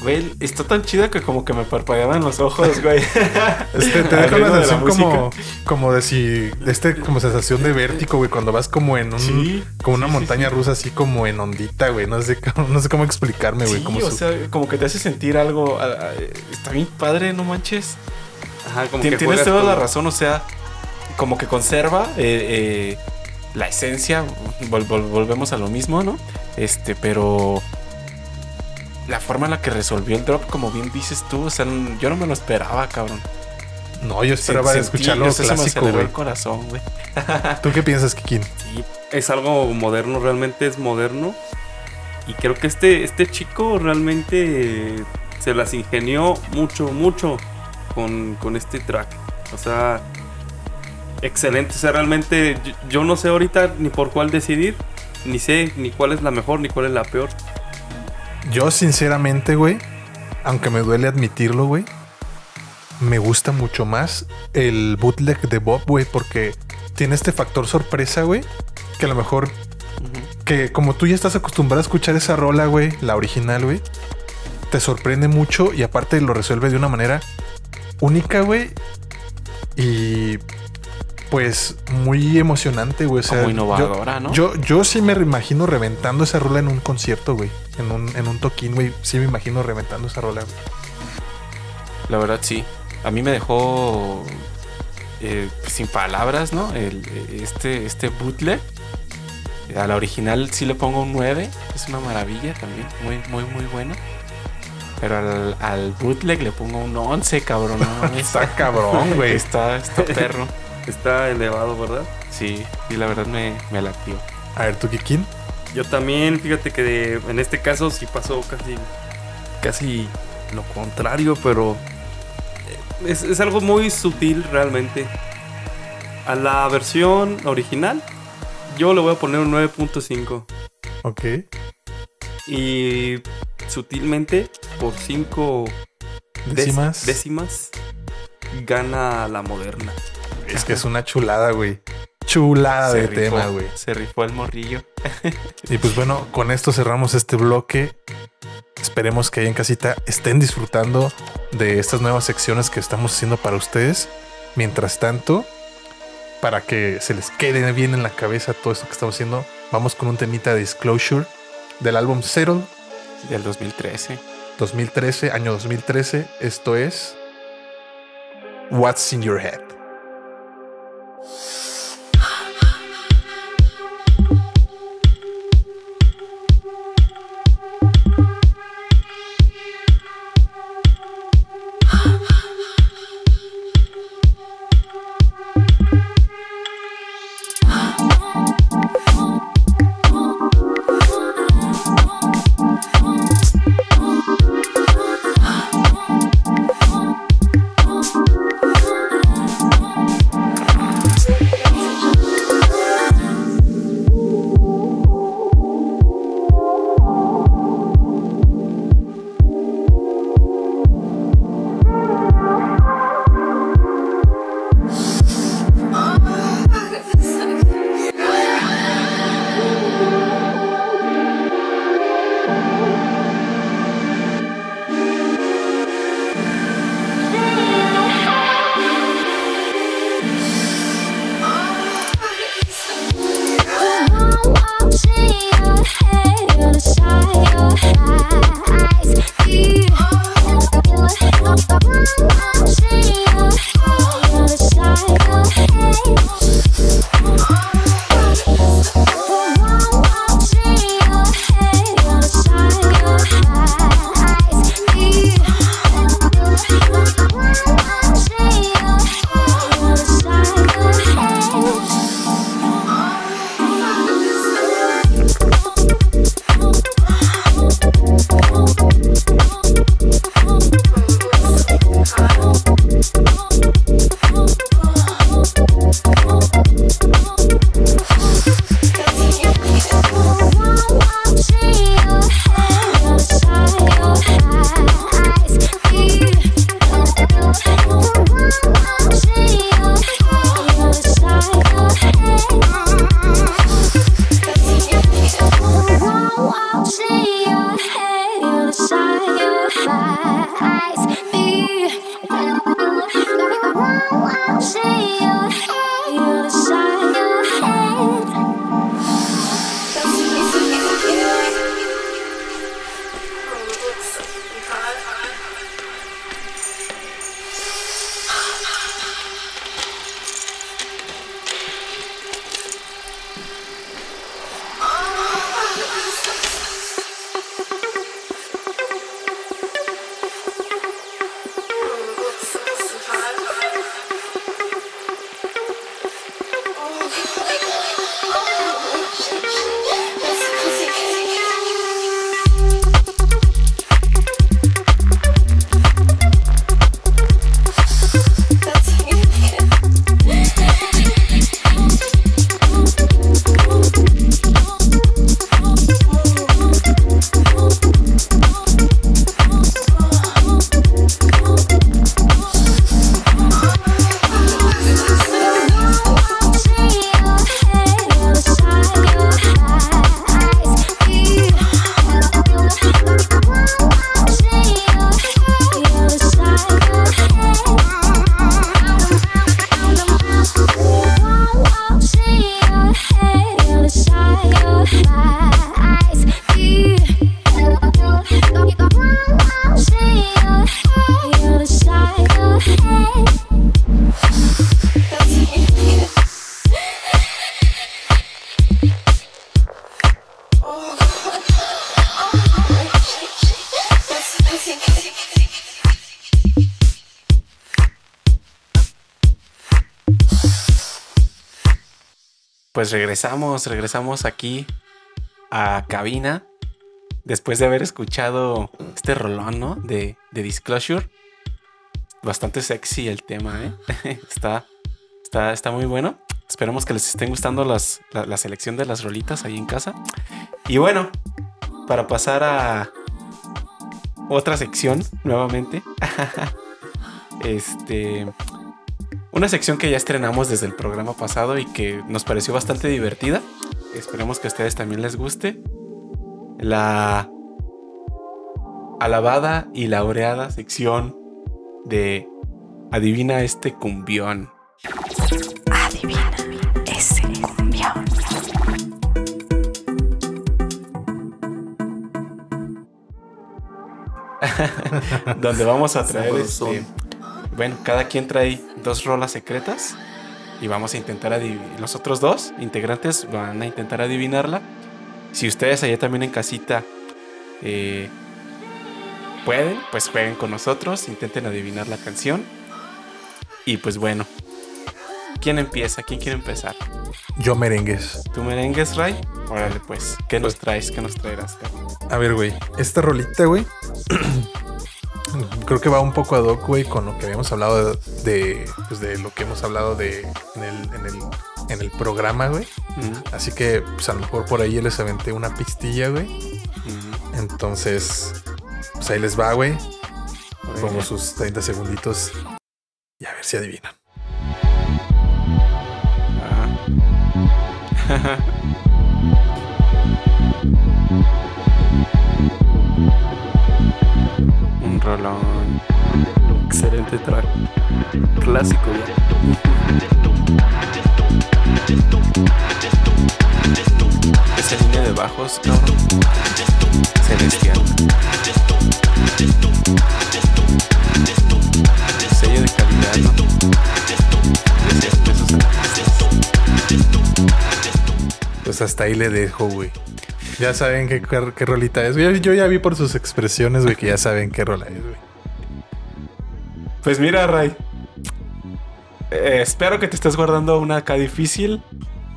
Güey, está tan chida que como que me parpadeaban los ojos, güey. Este, te deja de la sensación como, como de si, este, como sensación de vértigo, güey, cuando vas como en un, Sí, como una sí, montaña sí. rusa así como en ondita, güey. No sé, cómo- no sé cómo explicarme, güey. Sí, como o su- sea, como que te hace sentir algo. está bien padre, no manches. Ajá, como Tien- que Tienes toda la razón, o sea, como que conserva eh, eh, la esencia. Vol- vol- volvemos a lo mismo, ¿no? Este, pero la forma en la que resolvió el drop, como bien dices tú, o sea, yo no me lo esperaba, cabrón. No, yo esperaba Sentí- escucharlo clásico, güey. el corazón, güey. ¿Tú qué piensas, Kikin? Sí, es algo moderno, realmente es moderno. Y creo que este, este chico realmente se las ingenió mucho, mucho con, con este track. O sea, excelente. O sea, realmente yo, yo no sé ahorita ni por cuál decidir. Ni sé ni cuál es la mejor ni cuál es la peor. Yo, sinceramente, güey, aunque me duele admitirlo, güey, me gusta mucho más el bootleg de Bob, güey, porque tiene este factor sorpresa, güey, que a lo mejor, que como tú ya estás acostumbrado a escuchar esa rola, güey, la original, güey, te sorprende mucho y aparte lo resuelve de una manera única, güey, y pues muy emocionante, güey. O sea, Como innovadora, yo, ¿no? Yo, yo sí me imagino reventando esa rola en un concierto, güey. En un, en un toquín, güey. Sí me imagino reventando esa rola. güey. La verdad sí. A mí me dejó eh, sin palabras, ¿no? El, este, este bootleg. A la original sí le pongo un 9. Es una maravilla también. Muy, muy, muy bueno. Pero al, al bootleg le pongo un 11, cabrón. no. Está cabrón, güey. está, está perro. Está elevado, ¿verdad? Sí, y la verdad me, me latió. A ver, ¿tú, Kikin? Yo también, fíjate que de- en este caso sí pasó casi, casi lo contrario, pero eh, es, es algo muy sutil realmente. A la versión original, yo le voy a poner un 9.5 Ok. y sutilmente por 5 Décimas. décimas gana la moderna. Es que es una chulada, güey. Chulada de rifó, tema, güey. Se rifó el morrillo. Y pues bueno, con esto cerramos este bloque. Esperemos que ahí en casita estén disfrutando de estas nuevas secciones que estamos haciendo para ustedes. Mientras tanto, para que se les quede bien en la cabeza todo esto que estamos haciendo, vamos con un temita de Disclosure del álbum Settle Del 2013. 2013, año 2013. Esto es What's in Your Head. Música regresamos, regresamos aquí a cabina después de haber escuchado este rolón, ¿no? De, de Disclosure. Bastante sexy el tema, ¿eh? está, está, está muy bueno. Esperemos que les estén gustando las, la, la selección de las rolitas ahí en casa. Y bueno, para pasar a otra sección nuevamente. este. Una sección que ya estrenamos desde el programa pasado y que nos pareció bastante divertida. Esperemos que a ustedes también les guste. La alabada y laureada sección de Adivina este cumbión. Adivina ese cumbión. donde vamos a traer este, bueno, cada quien trae dos rolas secretas y vamos a intentar adivinar. Los otros dos integrantes van a intentar adivinarla. Si ustedes allá también en casita eh, pueden, pues jueguen con nosotros, intenten adivinar la canción. Y pues bueno, ¿quién empieza? ¿Quién quiere empezar? Yo merengues. ¿Tú merengues, Ray? Órale, pues, ¿qué nos traes? ¿Qué nos traerás? Carlos? A ver, güey. Esta rolita, güey. Creo que va un poco ad hoc, güey, con lo que habíamos hablado de, de, pues, de lo que hemos hablado de en el, en el, en el programa, güey. Así que, pues a lo mejor por ahí les aventé una pistilla, güey. ujú. Entonces, pues ahí les va, güey. A. Pongo sus 30 segunditos y a ver si adivinan. Un rolón. Clásico. Esa línea de bajos, cabrón. Celestial. Sello de calidad. Pues hasta ahí le dejo, güey. Ya saben qué, rolita es. Yo ya vi por sus expresiones, güey, que ya saben qué rola es, güey. Pues mira, Ray. eh, espero que te estés guardando una acá difícil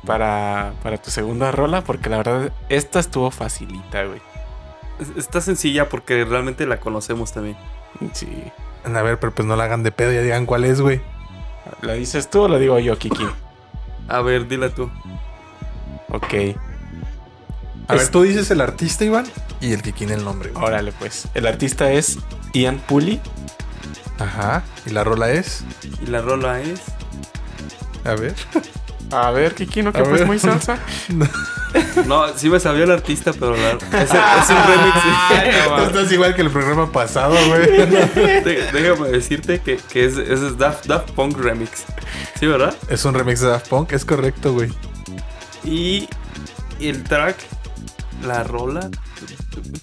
para, para tu segunda rola, porque la verdad, esta estuvo facilita, güey. Es- Está sencilla porque realmente la conocemos también. Sí. A ver, pero pues no la hagan de pedo, ya digan cuál es, güey. ¿La dices tú o la digo yo, Kiki? A ver, dila tú. Ok. A Es- ver, tú dices el artista, Iván, y el que tiene el nombre, güey. Órale, pues. El artista es Ian Pulley. Ajá. Y la rola es. Y la rola es. A ver. A ver, Kiki, ¿no? Que ver. muy salsa. No, sí me sabía el artista, pero la... es, es un remix. Estás igual que el programa pasado, güey. Déjame decirte que, que es, es Daft, Daft Punk Remix. ¿Sí, verdad? es un remix de Daft Punk, es correcto, güey. Y el track, la rola.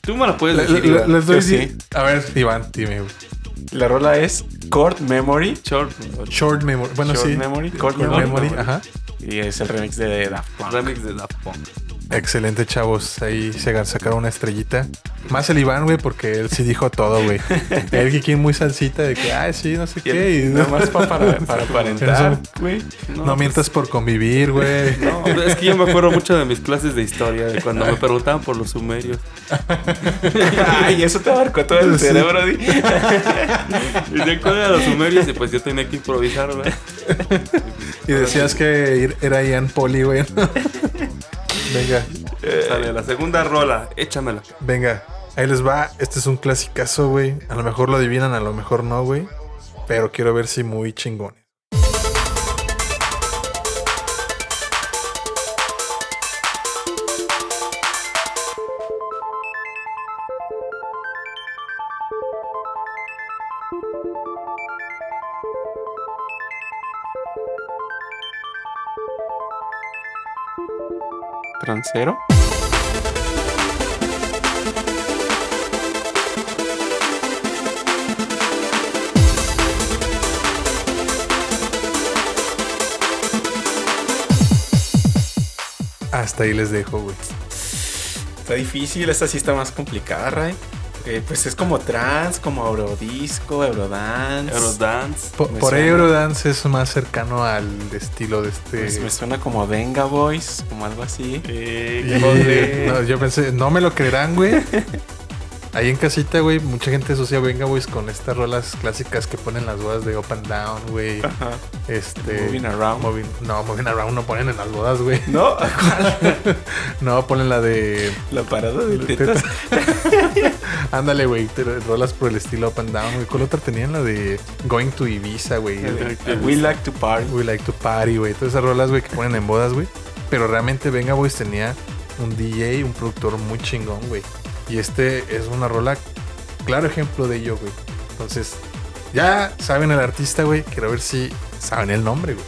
Tú me la puedes decir. le- les doy sí. A ver, Iván, dime, güey. La rola es Chord Memory. Short Short Memory. Bueno, Short sí. Memory, Short Memory. Memory, ajá. Y es el remix de Daft Punk. remix de Daft Punk. Excelente, chavos. Ahí se sacaron una estrellita. Más el Iván, güey, porque él sí dijo todo, güey. El Kiki muy salsita de que, ay, sí, no sé Y qué. y- Nada más pa- para, para aparentar, güey. No, mientas por convivir, güey. No, es que yo me acuerdo mucho de mis clases de historia, de cuando me preguntaban por los sumerios. Ay, eso te abarcó todo el Sí. cerebro, di. Y de cuál eran los sumerios, y pues yo tenía que improvisar, ¿verdad? Y decías que era Ian Poli, güey. Venga, Sale la segunda rola, échamela. venga. Ahí les va. Este es un clasicazo, güey. A lo mejor lo adivinan, a lo mejor no, güey. Pero quiero ver si muy chingones. Transero. Hasta ahí les dejo, güey. Está difícil, esta sí está más complicada, Ray. Eh, pues es como trans, como eurodisco, eurodance. Eurodance. Po- por suena. Eurodance es más cercano al estilo de este. Pues me suena como Venga Boys, como algo así. Eh, no, yo pensé, no me lo creerán, güey. Ahí en casita, güey, mucha gente asocia Venga Boys con estas rolas clásicas que ponen las bodas de Up and Down, güey. Ajá. Este. Moving Around. Moving- no, Moving Around no ponen en las bodas, güey. No, No, ponen la de. la parada de tetas. Ándale, güey. te- Rolas por el estilo Up and Down, güey. ¿Cuál otra tenían? La de Going to Ibiza, güey. We like to party. We like to party, güey. Todas esas rolas, güey, que ponen en bodas, güey. Pero realmente Venga Boys tenía un DJ, un productor muy chingón, güey. Y este es una rola, claro ejemplo de ello, güey. Entonces, ya saben el artista, güey. Quiero ver si saben el nombre, güey.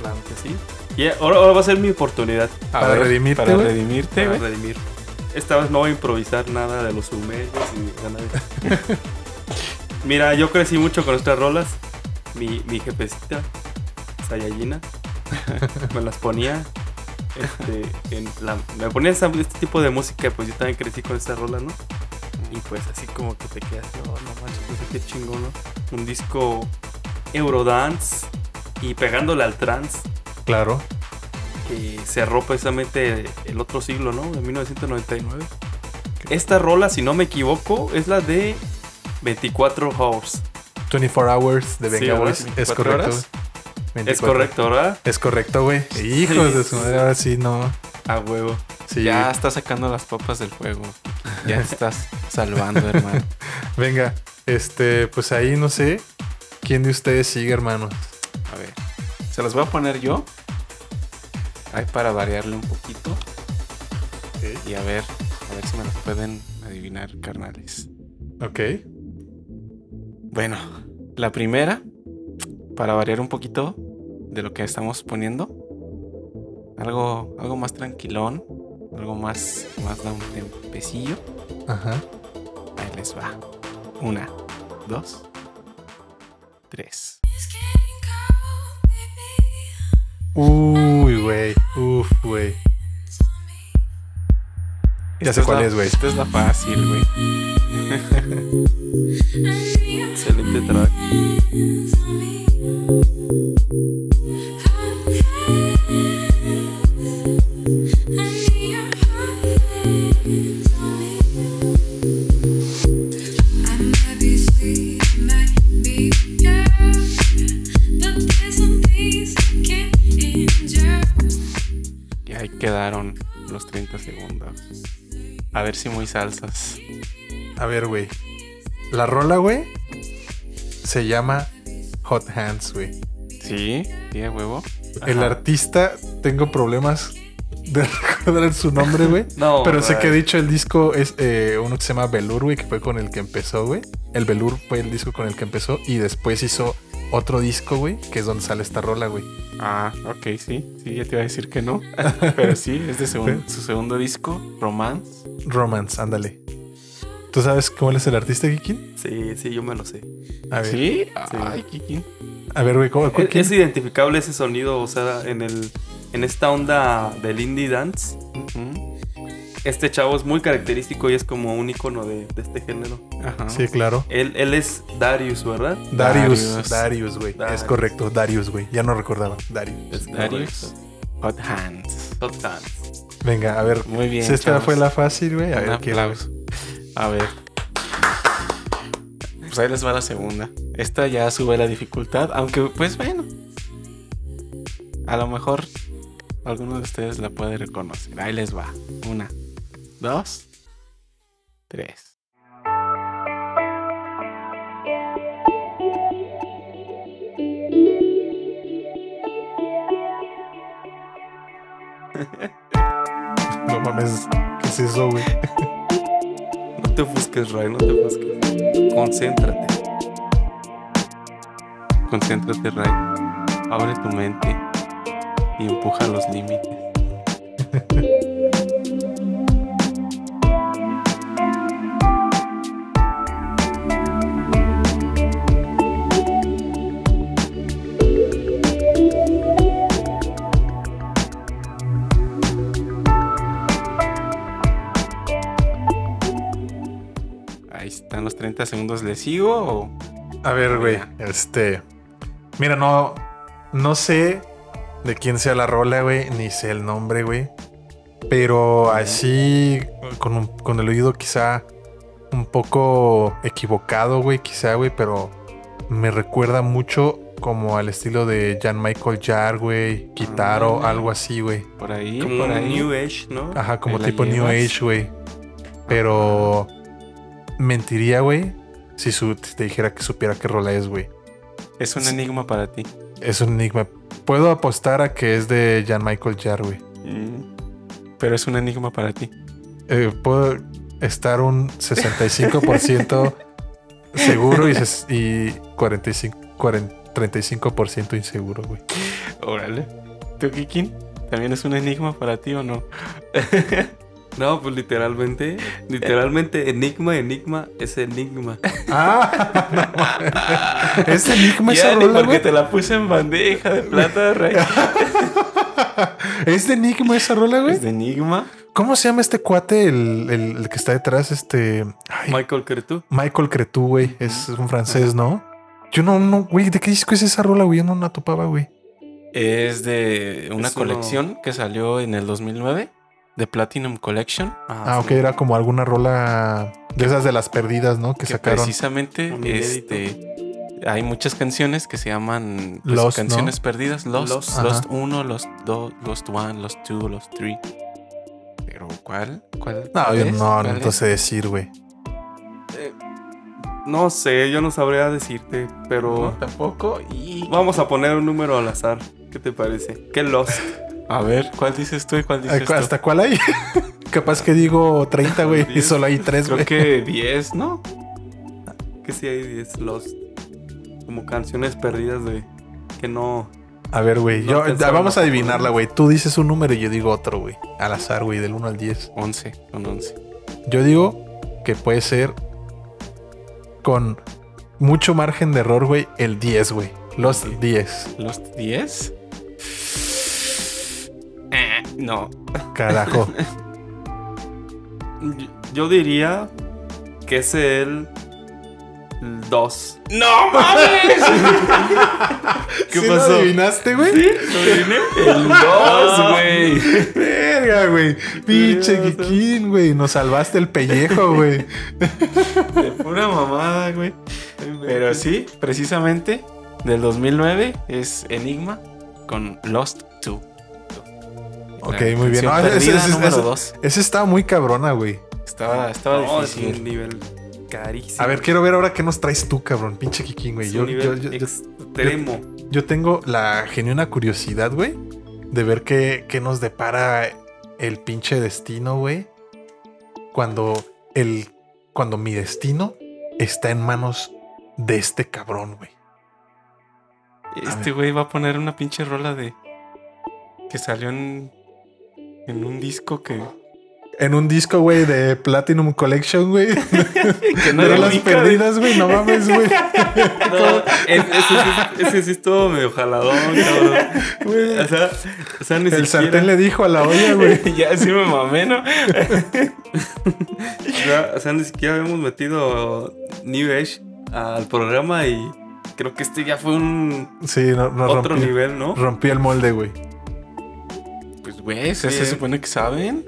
Claro que sí. Y ahora, ahora va a ser mi oportunidad Para redimirte, Para redimirte, para redimir. Esta vez no voy a improvisar nada de los sumerios ni nada de Mira, yo crecí mucho con estas rolas. Mi, mi jefecita, Sayayina, me las ponía. Este, en la- me ponía esa- este tipo de música, pues yo también crecí con esta rola, ¿no? Y pues así como que te quedas, oh, no manches, pues qué chingón, ¿no? Un disco Eurodance y pegándole al trance Claro. que cerró precisamente el otro siglo, ¿no? En 1999. Esta rola, si no me equivoco, es la de 24 Hours. 24 Hours de Sí, Venga. Boys. Es 24 correcto. horas. Es 24. correcto, ¿verdad? Es correcto, güey. Hijos de su madre, ahora sí, no. A huevo. Sí. Ya estás sacando las papas del fuego. Ya estás salvando, hermano. Venga, este, pues ahí no sé quién de ustedes sigue, hermanos. A ver. Se los voy a poner yo. Ahí para variarle un poquito. Y a ver, a ver si me los pueden adivinar, carnales. Ok. Bueno, la primera, para variar un poquito de lo que estamos poniendo. Algo, algo más tranquilón. Algo más, más da un tempecillo. Ajá. Ahí les va. Una, dos, tres. Uy, güey. Uf, güey. Ya sé cuál la- es, güey. Esta es la fácil, güey. Excelente track. Ahí quedaron los 30 segundos. A ver si muy salsas. A ver, güey. La rola, güey, se llama Hot Hands, güey. ¿Sí? ¿Sí, a huevo? El Ajá. artista, tengo problemas de recordar su nombre, güey. No, Pero sé que he dicho el disco es eh, uno que se llama Velour, güey, que fue con el que empezó, güey. El Velour fue el disco con el que empezó y después hizo otro disco, güey, que es donde sale esta rola, güey. Ah, ok, sí. Sí, ya te iba a decir que no. Pero sí, es de segun- su segundo disco, Romance. Romance, ándale. ¿Tú sabes cuál es el artista, Kikin? Sí, sí, yo me lo sé. A ver, ¿Sí? Ay, Kiki. a ver, güey, ¿cómo, Es, quién? es identificable ese sonido, o sea, en el en esta onda del indie dance. Ujú. Este chavo es muy característico y es como un icono de, de este género. Ajá. Sí, claro. Él, él es Darius, ¿verdad? Darius. Darius. Güey. Es correcto. Darius, güey. Ya no recordaba. Darius. Es Darius. Hot Hands. Hot Hands. Venga, a ver. Muy bien. Si esta chavos. fue la fácil, güey. A Un ver, ¿qué aplauso. A ver. Pues ahí les va la segunda. Esta ya sube la dificultad, aunque pues bueno. A lo mejor alguno de ustedes la puede reconocer. Ahí les va. Una, dos, tres. No mames. ¿Qué es eso, güey? No te ofusques, Ray, no te ofusques. Concéntrate. Concéntrate, Ray. Abre tu mente y empuja los límites. dan los 30 segundos, ¿le sigo o...? A ver, güey, este. Mira, no. No sé de quién sea la rola, güey, ni sé el nombre, güey. Pero así, con, un- con el oído quizá un poco equivocado, güey, quizá, güey, pero me recuerda mucho como al estilo de Jan Michael Jarre, güey, Kitaro, Ah. algo así, güey. Por ahí, Como por ahí. New Age, ¿no? Ajá, como tipo New. Age, güey. Pero mentiría, güey, si, su- si te dijera que supiera qué rola es, güey. Es un enigma para ti. Es un enigma. Puedo apostar a que es de Jan Michael Jarre, güey. Mm, Pero es un enigma para ti. Eh, puedo estar un 65% seguro y, y 45, 40 35% inseguro, güey. Órale. ¿Tú, Kikin? ¿También es un enigma para ti o no? No, pues literalmente, literalmente, enigma, enigma, es enigma. Ah, no. ¿Es enigma esa Ya, ni rola, porque güey? te la puse en bandeja de plata, Rey. ¿Es de enigma esa rola, güey? ¿Es de enigma? ¿Cómo se llama este cuate, el, el- el que está detrás? Este. ay, Michael Cretu. Michael Cretu, güey. Es un francés, ¿no? Yo no, no, güey. ¿De qué disco es esa rola, güey? Yo no la topaba, güey. Es de una Es uno- colección que salió en el 2009, de Platinum Collection, Ah, ok, era como alguna rola de esas de las perdidas, ¿no? Que que sacaron. precisamente este, hay muchas canciones que se llaman pues, Lost, ¿no? canciones perdidas. Lost, Lost. Lost, Ajá. 1, Lost 2, Lost 1, Lost 2, Lost 3. Pero ¿cuál? ¿Cuál? No, cuál yo es? no, ¿Cuál no te sé decir, güey. No sé, yo no sabría decirte, No, pero tampoco. Y... vamos a poner un número al azar. ¿Qué te parece? ¿Qué Lost? A ver, ¿cuál dices tú y cuál dices tú? ¿Hasta cuál hay? Capaz que digo 30, güey. Y solo hay 3, Creo güey. que 10, ¿no? Que sí hay 10 Lost. Como canciones perdidas de que no. A ver, güey. No vamos a adivinarla, güey. Tú dices un número y yo digo otro, güey. Al azar, güey, del 1 al 10. 11, son 11. Yo digo que puede ser con mucho margen de error, güey, el 10, güey. Los Sí. 10. ¿Lost 10? No. Carajo. Yo- diría que es el 2. ¡No mames! ¿Qué ¿Sí lo pasó? adivinaste, güey? El 2, güey. Verga, güey. Pinche. Kikín, güey. Nos salvaste el pellejo, güey. De pura mamada, güey. Pero sí, precisamente del 2009 es Enigma con Lost 2. Ok, La muy bien. No, ese- ese- número ese- 2. Ese estaba muy cabrona, güey. Estaba, estaba No, es un difícil. nivel carísimo. A ver, quiero ver ahora qué nos traes tú, cabrón. Pinche Kikín, güey. Es Yo, un nivel yo- yo- yo- extremo. yo tengo la genuina curiosidad, güey, de ver qué, qué nos depara el pinche destino, güey. Cuando el. Cuando mi destino está en manos de este cabrón, güey. Este güey va a poner una pinche rola de. que salió en. En un disco que. En un disco, güey, de Platinum Collection, güey. que de las perdidas, güey. No mames, güey. No, es- ese, sí- ese sí estuvo medio jaladón, cabrón. O sea, o sea, ni El siquiera. sartén le dijo a la olla, güey. ya sí me mamé, ¿no? O sea, o sea, ni siquiera habíamos metido New Age al programa y creo que este ya fue un Sí, no, no otro rompí, nivel, ¿no? rompí el molde, güey. Güey, se, supone que saben.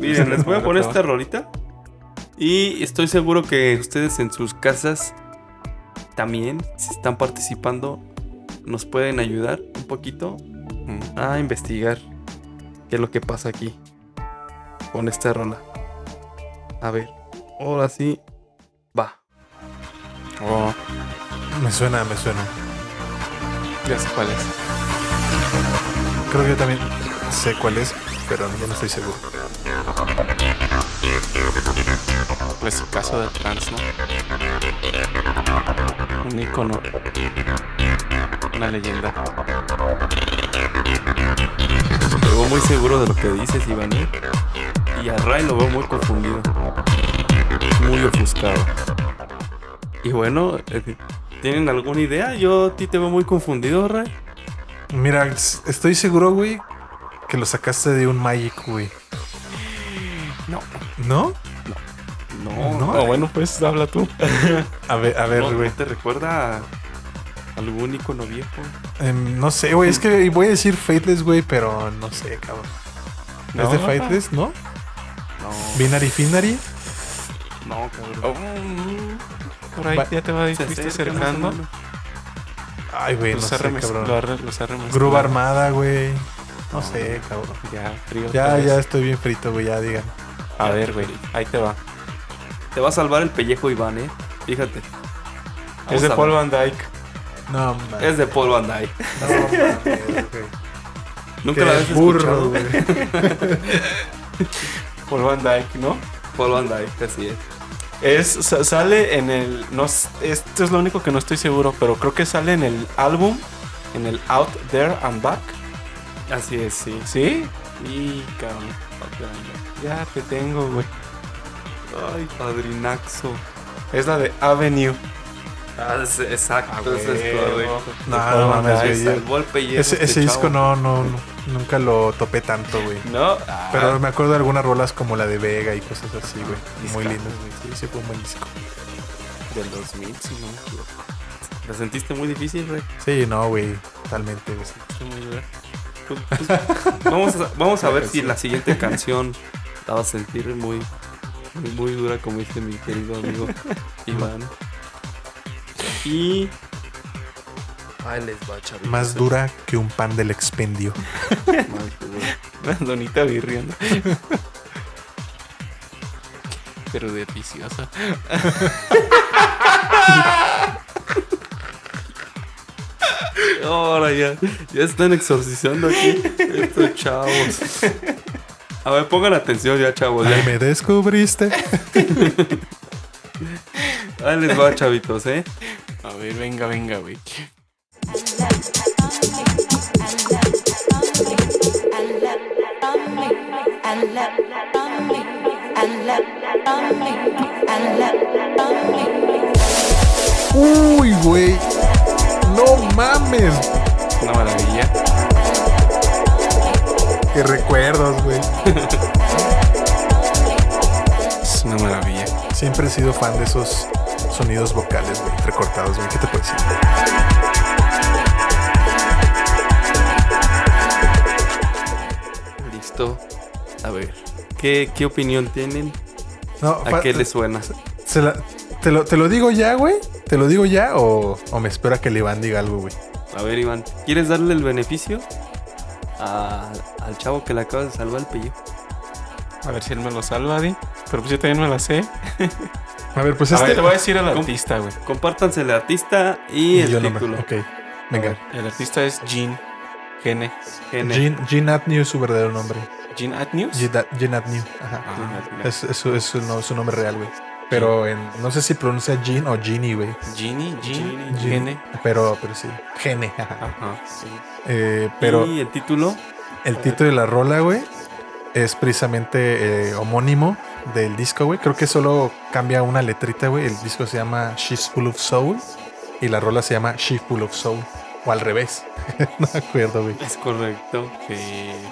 Miren, les voy a poner esta rolita. Y estoy seguro que ustedes en sus casas también, si están participando, nos pueden ayudar un poquito Mm. a investigar qué es lo que pasa aquí con esta rola. A ver, ahora sí, va. Oh, Me suena, me suena. ya sé cuál es. Creo que yo también sé cuál es, pero ya no estoy seguro. Pues el caso de trans, ¿no? Un icono. Una leyenda. Me veo muy seguro de lo que dices, Iván. ¿eh? Y a Ray lo veo muy confundido. Muy ofuscado. Y bueno, eh, ¿tienen alguna idea? Yo a ti te veo muy confundido, Ray. Mira, estoy seguro, güey, que lo sacaste de un Magic, güey. No. ¿No? No, ¿No? Oh, bueno, pues habla tú. A ver, a ver, güey. ¿no ¿Te recuerda a algún icono viejo? Em, no sé, güey. Es que voy a decir Fateless, güey, pero no sé, cabrón. ¿Es de papá. Fateless, no? No, Binary Finary. no, cabrón. Oh, mm, por ahí Va- ya te va Se fuiste acercando. Ay, güey, no Los sé, cabrón. lo. Groove Armada, güey. No sé, cabrón. Ya, frío. Ya, ya estoy bien frito, güey, ya digan. A ver, güey. Ahí te va. Te va a salvar el pellejo, Iván, ¿eh? Fíjate. Vamos es de Paul. Van Dyke. No, man. Es de Paul Van Dyke. No. Nunca Qué la habías burro, escuchado. güey. Paul Van Dyke, ¿no? Paul Van Dyke, así es. Es, sa- sale en el. No, esto es lo único que no estoy seguro, pero creo que sale en el álbum, en el Out There and Back. Así es, sí. ¿Sí? Y cabrón. Ya te tengo, güey. Ay, padrinaxo. Es la de Avenue. Ah, es- exacto, Ah, es correcto. No, no Van mames, güey. Ese, este ese disco no, no, no, nunca lo topé tanto, güey. No, Pero me acuerdo de algunas rolas como la de Vega y cosas así, güey. Muy lindas, güey. Sí, sí, fue un buen disco. del 2000, si no me equivoco. ¿La sentiste muy difícil, Rey? Sí, no, güey. Totalmente, güey. Pues, pues, vamos a, vamos a ver si la siguiente canción la vas a sentir muy, muy, muy dura, como dice mi querido amigo Iván. Y. Ahí les va, chavitos. Más dura que un pan del expendio. Más dura. Una donita birriando. Pero deliciosa. Ahora ya, ya están exorcizando aquí estos chavos. A ver, pongan atención ya, chavos. Ya. me descubriste. Ahí les va, chavitos, ¿eh? A ver, venga, venga, güey. Uy, güey. No mames. Una maravilla. Qué recuerdos, güey. Es una maravilla. Siempre he sido fan de esos sonidos vocales, güey, entrecortados, güey. ¿Qué te puedo decir? Listo. A ver, ¿qué, qué opinión tienen? No, ¿A qué les suena? se la- te, lo, ¿Te lo digo ya, güey? ¿Te lo digo ya o, o me espera que el Iván diga algo, güey? A ver, Iván, ¿quieres darle el beneficio a- al chavo que le acabas de salvar el pellejo? A ver si él me lo salva, Di. Pero pues yo también me la sé. A ver, pues A este... ver, te voy a decir al ¿Cómo? artista, güey. Compártanse el artista y el yo no me- título. Ok, venga. El artista es Gene. Gene. Gene. Gene, Gene Atnew es su verdadero nombre. Gene Atnews. Gene At- Gene Atnew. Ajá. Ah, Es, es, su- es su, no- su nombre real, güey. Pero en, no sé si pronuncia Gene o Genie, güey. Genie, Gene, Gene. Pero, pero sí. Gene. ajá. Ajá. Eh, pero ¿Y el título? el título de la rola, güey, es precisamente eh, homónimo del disco, güey. Creo que solo cambia una letrita, güey. El disco se llama She's Full of Soul y la rola se llama She Full of Soul. O al revés. no me acuerdo, güey. Es correcto. Sí.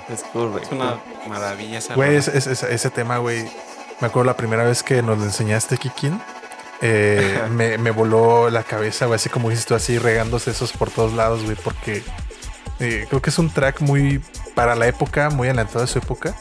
Es correcto. Es una maravilla esa. Güey, rola. ese, ese- ese tema, güey. Me acuerdo la primera vez que nos lo enseñaste, Kikin. eh, me, me voló la cabeza, güey. Así como dices tú, así regándose esos por todos lados, güey. Porque eh, creo que es un track muy, para la época, muy adelantado de su época.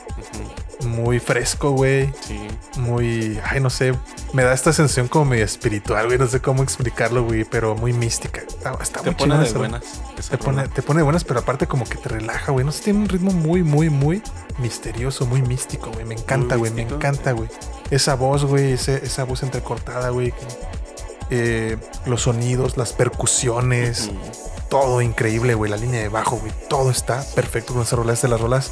Muy fresco, güey. Sí. Muy, ay, no sé. Me da esta sensación como medio espiritual, güey. No sé cómo explicarlo, güey. Pero muy mística. Está, está Te muy pone de esa- buenas. esa te pone, te pone de buenas, pero aparte como que te relaja, güey. No sé, tiene un ritmo muy, muy, muy misterioso, muy místico, güey. Me encanta, güey. Me encanta, güey. Esa voz, güey. esa voz entrecortada, güey. eh, los sonidos, las percusiones, todo increíble, güey. La línea de bajo, güey. Todo está perfecto con esa rola. Es de las rolas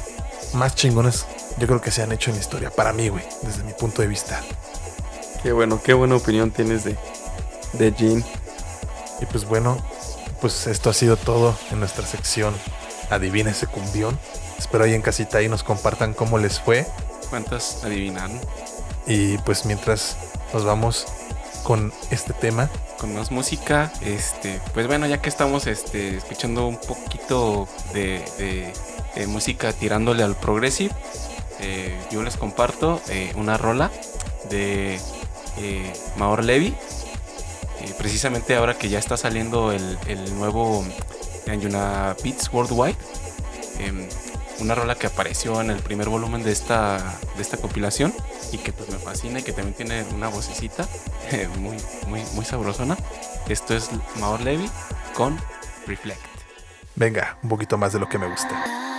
más chingones, yo creo que se han hecho en la historia. Para mí, güey. Desde mi punto de vista. Qué bueno, qué buena opinión tienes de, de Jean. Y pues bueno, pues esto ha sido todo en nuestra sección Adivina ese cumbión. Espero ahí en casita ahí nos compartan cómo les fue. ¿Cuántas adivinaron? Y pues mientras nos vamos con este tema, Con más música. Este, pues bueno, ya que estamos este, escuchando un poquito de, de- de música tirándole al progressive, eh, yo les comparto eh, una rola de eh, Maor Levy. Precisamente ahora que ya está saliendo el, el nuevo Anjuna Beats Worldwide. em, una rola que apareció en el primer volumen de esta, de esta compilación y que pues me fascina y que también tiene una vocecita muy, muy, muy sabrosona. Esto es Maor Levy con Reflect. Venga, un poquito más de lo que me gusta.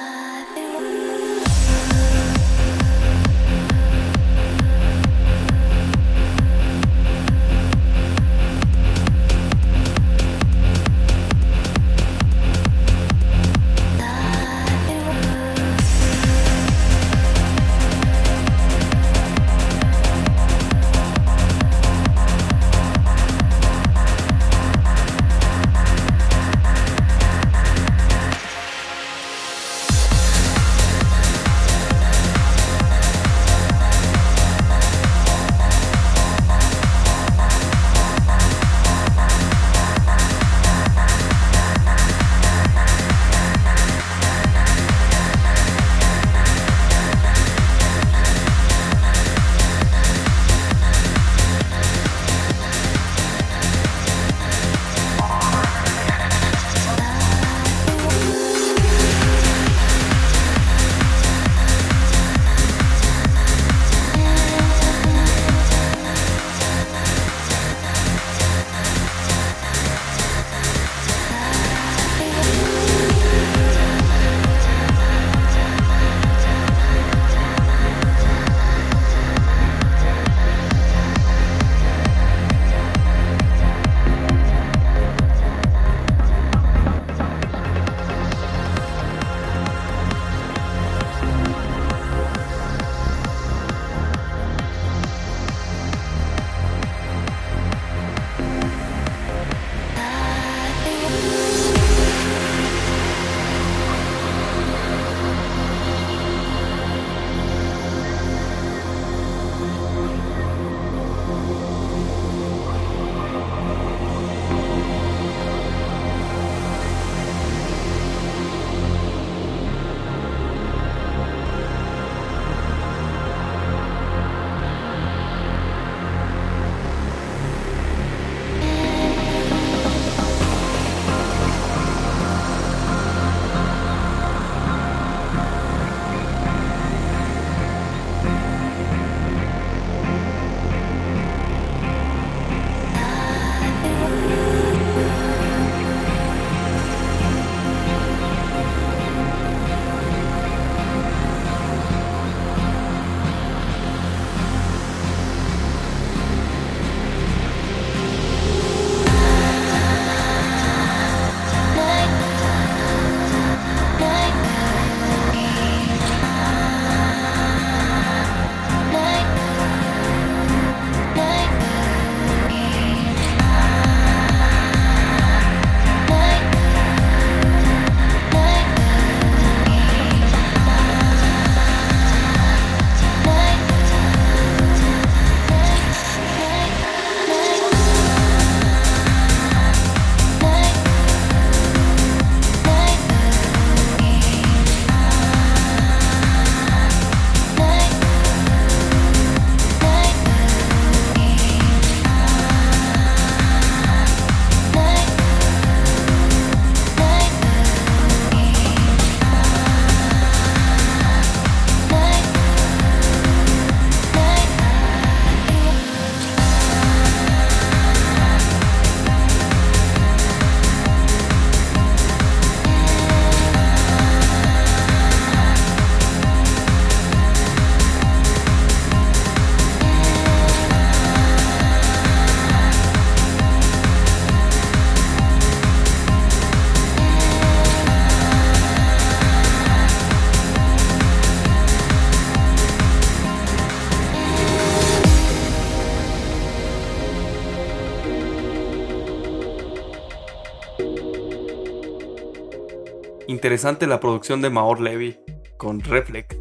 Interesante la producción de Maor Levy con Reflect.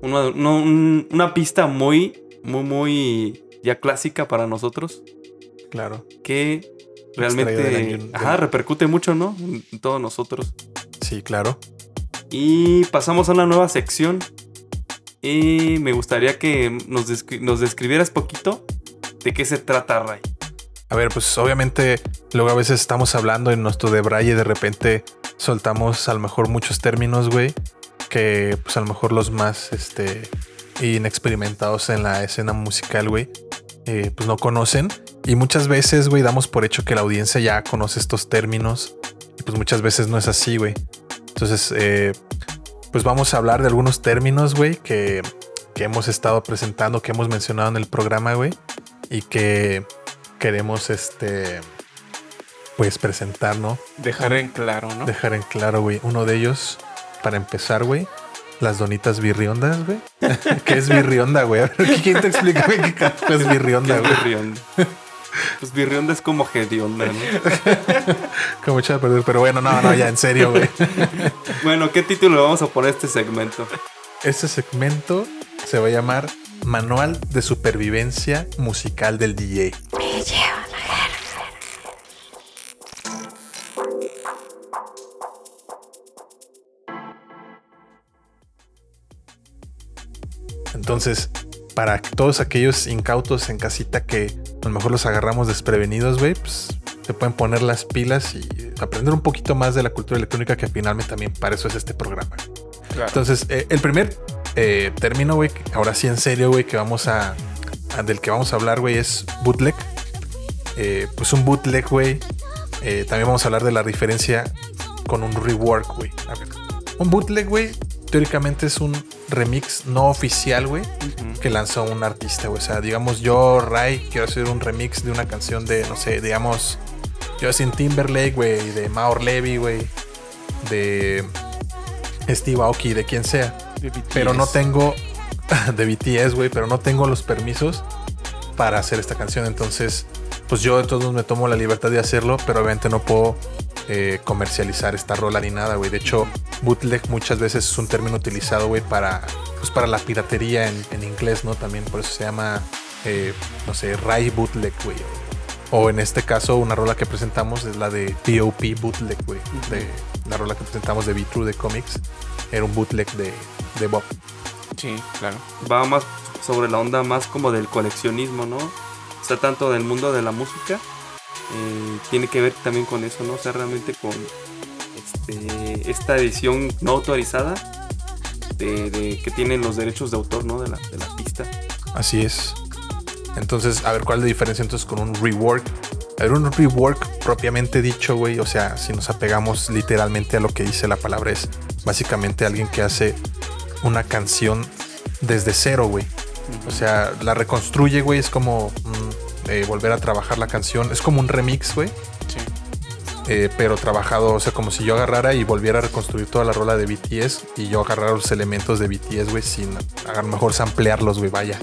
Una, un- una pista muy, muy, muy ya clásica para nosotros. Claro. Que del realmente ajá, repercute mucho, ¿no? En, en todos nosotros. Sí, claro. Y pasamos a una nueva sección. Y me gustaría que nos, descri- nos describieras poquito ¿De qué se trata, Ray? A ver, pues obviamente luego a veces estamos hablando en nuestro de Braille y de repente soltamos a lo mejor muchos términos, güey, que pues a lo mejor los más este inexperimentados en la escena musical, güey, eh, pues no conocen. Y muchas veces, güey, damos por hecho que la audiencia ya conoce estos términos. Y pues muchas veces no es así, güey. Entonces, eh, pues vamos a hablar de algunos términos, güey, que, que hemos estado presentando, que hemos mencionado en el programa, güey. Y que queremos, este, pues presentar, ¿no? Dejar en claro, ¿no? Dejar en claro, güey. Uno de ellos, para empezar, güey, las donitas birriondas, güey. ¿Qué es birrionda, güey? A ver, ¿quién te explica güey, qué carajo es birrionda, ¿Qué güey? es birrionda? Pues birrionda es como hedionda, ¿no? Como echar a perder, pero bueno, no, no, ya en serio, güey. Bueno, ¿qué título le vamos a poner a este segmento? Este segmento se va a llamar Manual de Supervivencia Musical del DJ. Me lleva Entonces, para todos aquellos incautos en casita que a lo mejor los agarramos desprevenidos, güey, pues se pueden poner las pilas y aprender un poquito más de la cultura electrónica que finalmente también para eso es este programa. Claro. Entonces, eh, el primer eh, término, güey, ahora sí en serio, güey, que vamos a, a- del que vamos a hablar, güey, es bootleg. Eh, pues un bootleg, güey. también vamos a hablar de la diferencia con un rework, güey. Un bootleg, güey, teóricamente es un remix no oficial, güey, que lanzó un artista, güey. O sea, digamos, yo, Ray, quiero hacer un remix de una canción de, no sé, digamos, Justin Timberlake, güey, de Maor Levy, güey, de Steve Aoki, de quien sea. De. Pero no tengo, de BTS, güey, pero no tengo los permisos para hacer esta canción. Entonces, pues yo de todos modos me tomo la libertad de hacerlo, pero obviamente no puedo eh, comercializar esta rola ni nada, güey. De hecho, bootleg muchas veces es un término utilizado, güey, para, pues para la piratería en, en inglés, ¿no? También por eso se llama, eh, no sé, Rai bootleg, güey. O en este caso, una rola que presentamos es la de P.O.P. bootleg, güey. De la rola que presentamos de Be True de Comics. Era un bootleg de, de Bob. Sí, claro. Va más sobre la onda más como del coleccionismo, ¿no? O sea, tanto del mundo de la música. Eh, tiene que ver también con eso, ¿no? O sea, realmente con este, esta edición no autorizada de, que tienen los derechos de autor, ¿no? De la, de la pista. Así es. Entonces, a ver cuál es la diferencia entonces con un rework. A ver, un rework propiamente dicho, güey. O sea, si nos apegamos literalmente a lo que dice la palabra, es básicamente alguien que hace una canción desde cero, güey. O sea, la reconstruye, güey. Es como mm, eh, volver a trabajar la canción. Es como un remix, güey. Sí. eh, pero trabajado, o sea, como si yo agarrara y volviera a reconstruir toda la rola de BTS y yo agarrara los elementos de BTS, güey, sin a lo mejor samplearlos, güey, vaya.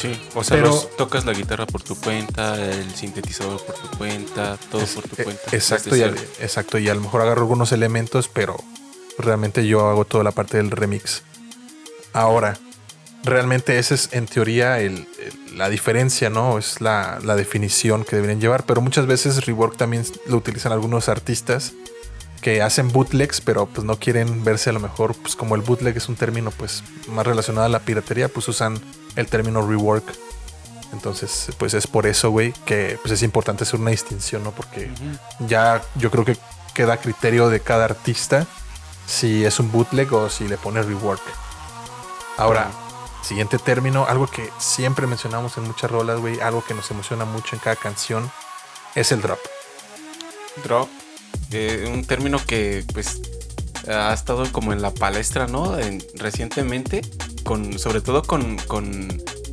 Sí. O sea, Pero- los- tocas la guitarra por tu cuenta, el sintetizador por tu cuenta, todo por tu Eh, cuenta. Exacto, y, al- exacto. Y a lo mejor agarro algunos elementos, pero realmente yo hago toda la parte del remix. Ahora, realmente esa es en teoría el- el- la diferencia, ¿no? Es la, la definición que deberían llevar. Pero muchas veces rework también lo utilizan algunos artistas que hacen bootlegs, pero pues no quieren verse a lo mejor, pues como el bootleg es un término pues más relacionado a la piratería, pues usan el término rework. Entonces, pues es por eso, güey, que pues es importante hacer una distinción, ¿no? Porque ya yo creo que queda a criterio de cada artista si es un bootleg o si le pone rework. Ahora, siguiente término, algo que siempre mencionamos en muchas rolas, güey, algo que nos emociona mucho en cada canción, es el drop. Drop. eh, un término que pues ha estado como en la palestra, ¿no? En- recientemente, con, sobre todo con, con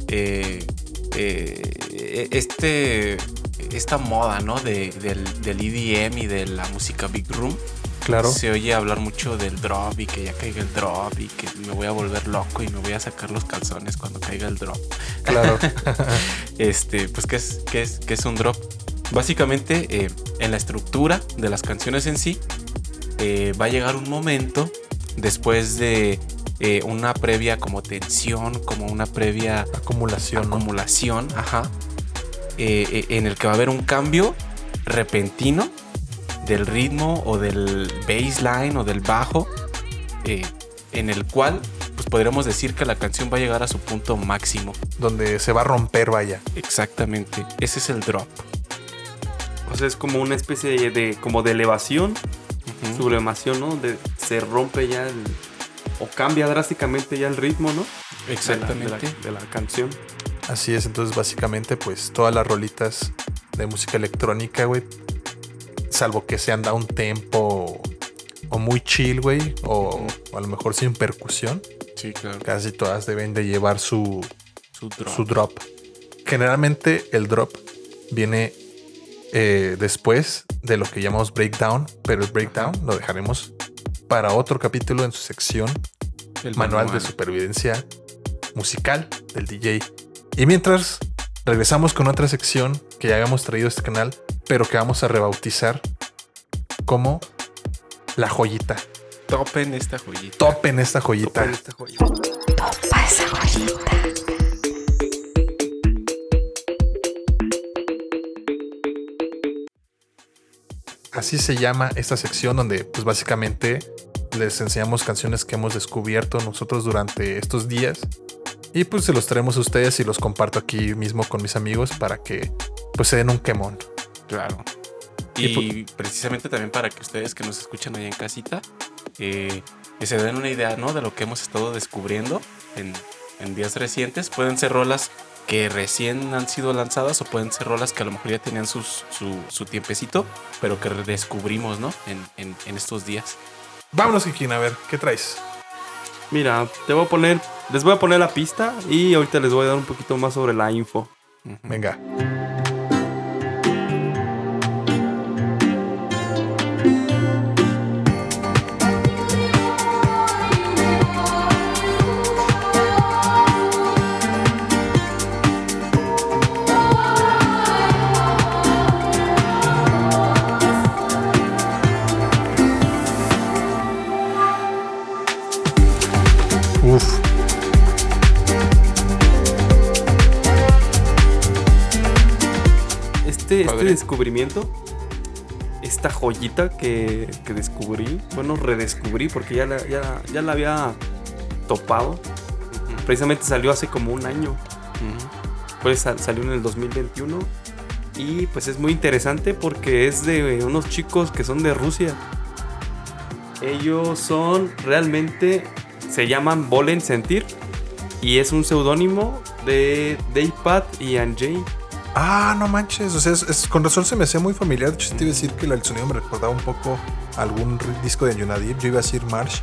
eh, eh, este, esta moda, ¿no? De- del, del EDM y de la música Big Room. Claro. Se oye hablar mucho del drop y que ya caiga el drop y que me voy a volver loco y me voy a sacar los calzones cuando caiga el drop. Claro. Este, pues, ¿qué es, qué es, qué es un drop? Básicamente, eh, en la estructura de las canciones en sí, eh, va a llegar un momento después de eh, una previa como tensión, como una previa Acumulación, ¿no? acumulación, ajá, eh, en el que va a haber un cambio repentino del ritmo o del baseline o del bajo, eh, en el cual pues podríamos decir que la canción va a llegar a su punto máximo. Donde se va a romper, vaya. Exactamente. Ese es el drop. O sea, es como una especie de, de- como de elevación, sublimación, ¿no? De, se rompe ya el- o cambia drásticamente ya el ritmo, ¿no? De la- Exactamente. De la, de la canción. Así es, entonces básicamente pues todas las rolitas de música electrónica, güey, salvo que sean da un tempo o muy chill, güey, o, o a lo mejor sin percusión, Sí, claro. casi todas deben de llevar su, Su drop. su drop. Generalmente el drop viene eh, después de lo que llamamos breakdown, pero el breakdown lo dejaremos para otro capítulo en su sección El manual de supervivencia musical del DJ. Y mientras regresamos con otra sección que ya habíamos traído a este canal, pero que vamos a rebautizar como la joyita. Topen esta joyita. Topen esta joyita. Topen esta joya. Topa esa joyita. Así se llama esta sección donde pues básicamente les enseñamos canciones que hemos descubierto nosotros durante estos días. Y pues se los traemos a ustedes y los comparto aquí mismo con mis amigos para que pues se den un quemón. Claro. Y Y precisamente también para que ustedes que nos escuchan allá en casita, eh, que se den una idea, ¿no? De lo que hemos estado descubriendo en, en días recientes. Pueden ser rolas que recién han sido lanzadas o pueden ser rolas que a lo mejor ya tenían sus- su, su tiempecito, pero que redescubrimos, ¿no? En, en- en estos días. Vámonos, Kikín, a ver, ¿qué traes? Mira, te voy a poner, les voy a poner la pista y ahorita les voy a dar un poquito más sobre la info. Venga. Descubrimiento, esta joyita que, que descubrí, bueno, redescubrí porque ya la, ya, ya la había topado. Precisamente salió hace como un año. Pues sal- salió en el 2021. Y pues es muy interesante porque es de unos chicos que son de Rusia. Ellos son realmente, se llaman Volen Sentir. Y es un seudónimo de Daypad y Anjay. Ah, no manches. O sea, es, es- con razón se me hacía muy familiar. De hecho, te iba a decir que el sonido me recordaba un poco a algún disco de Yunadip. Yo iba a decir Marsh.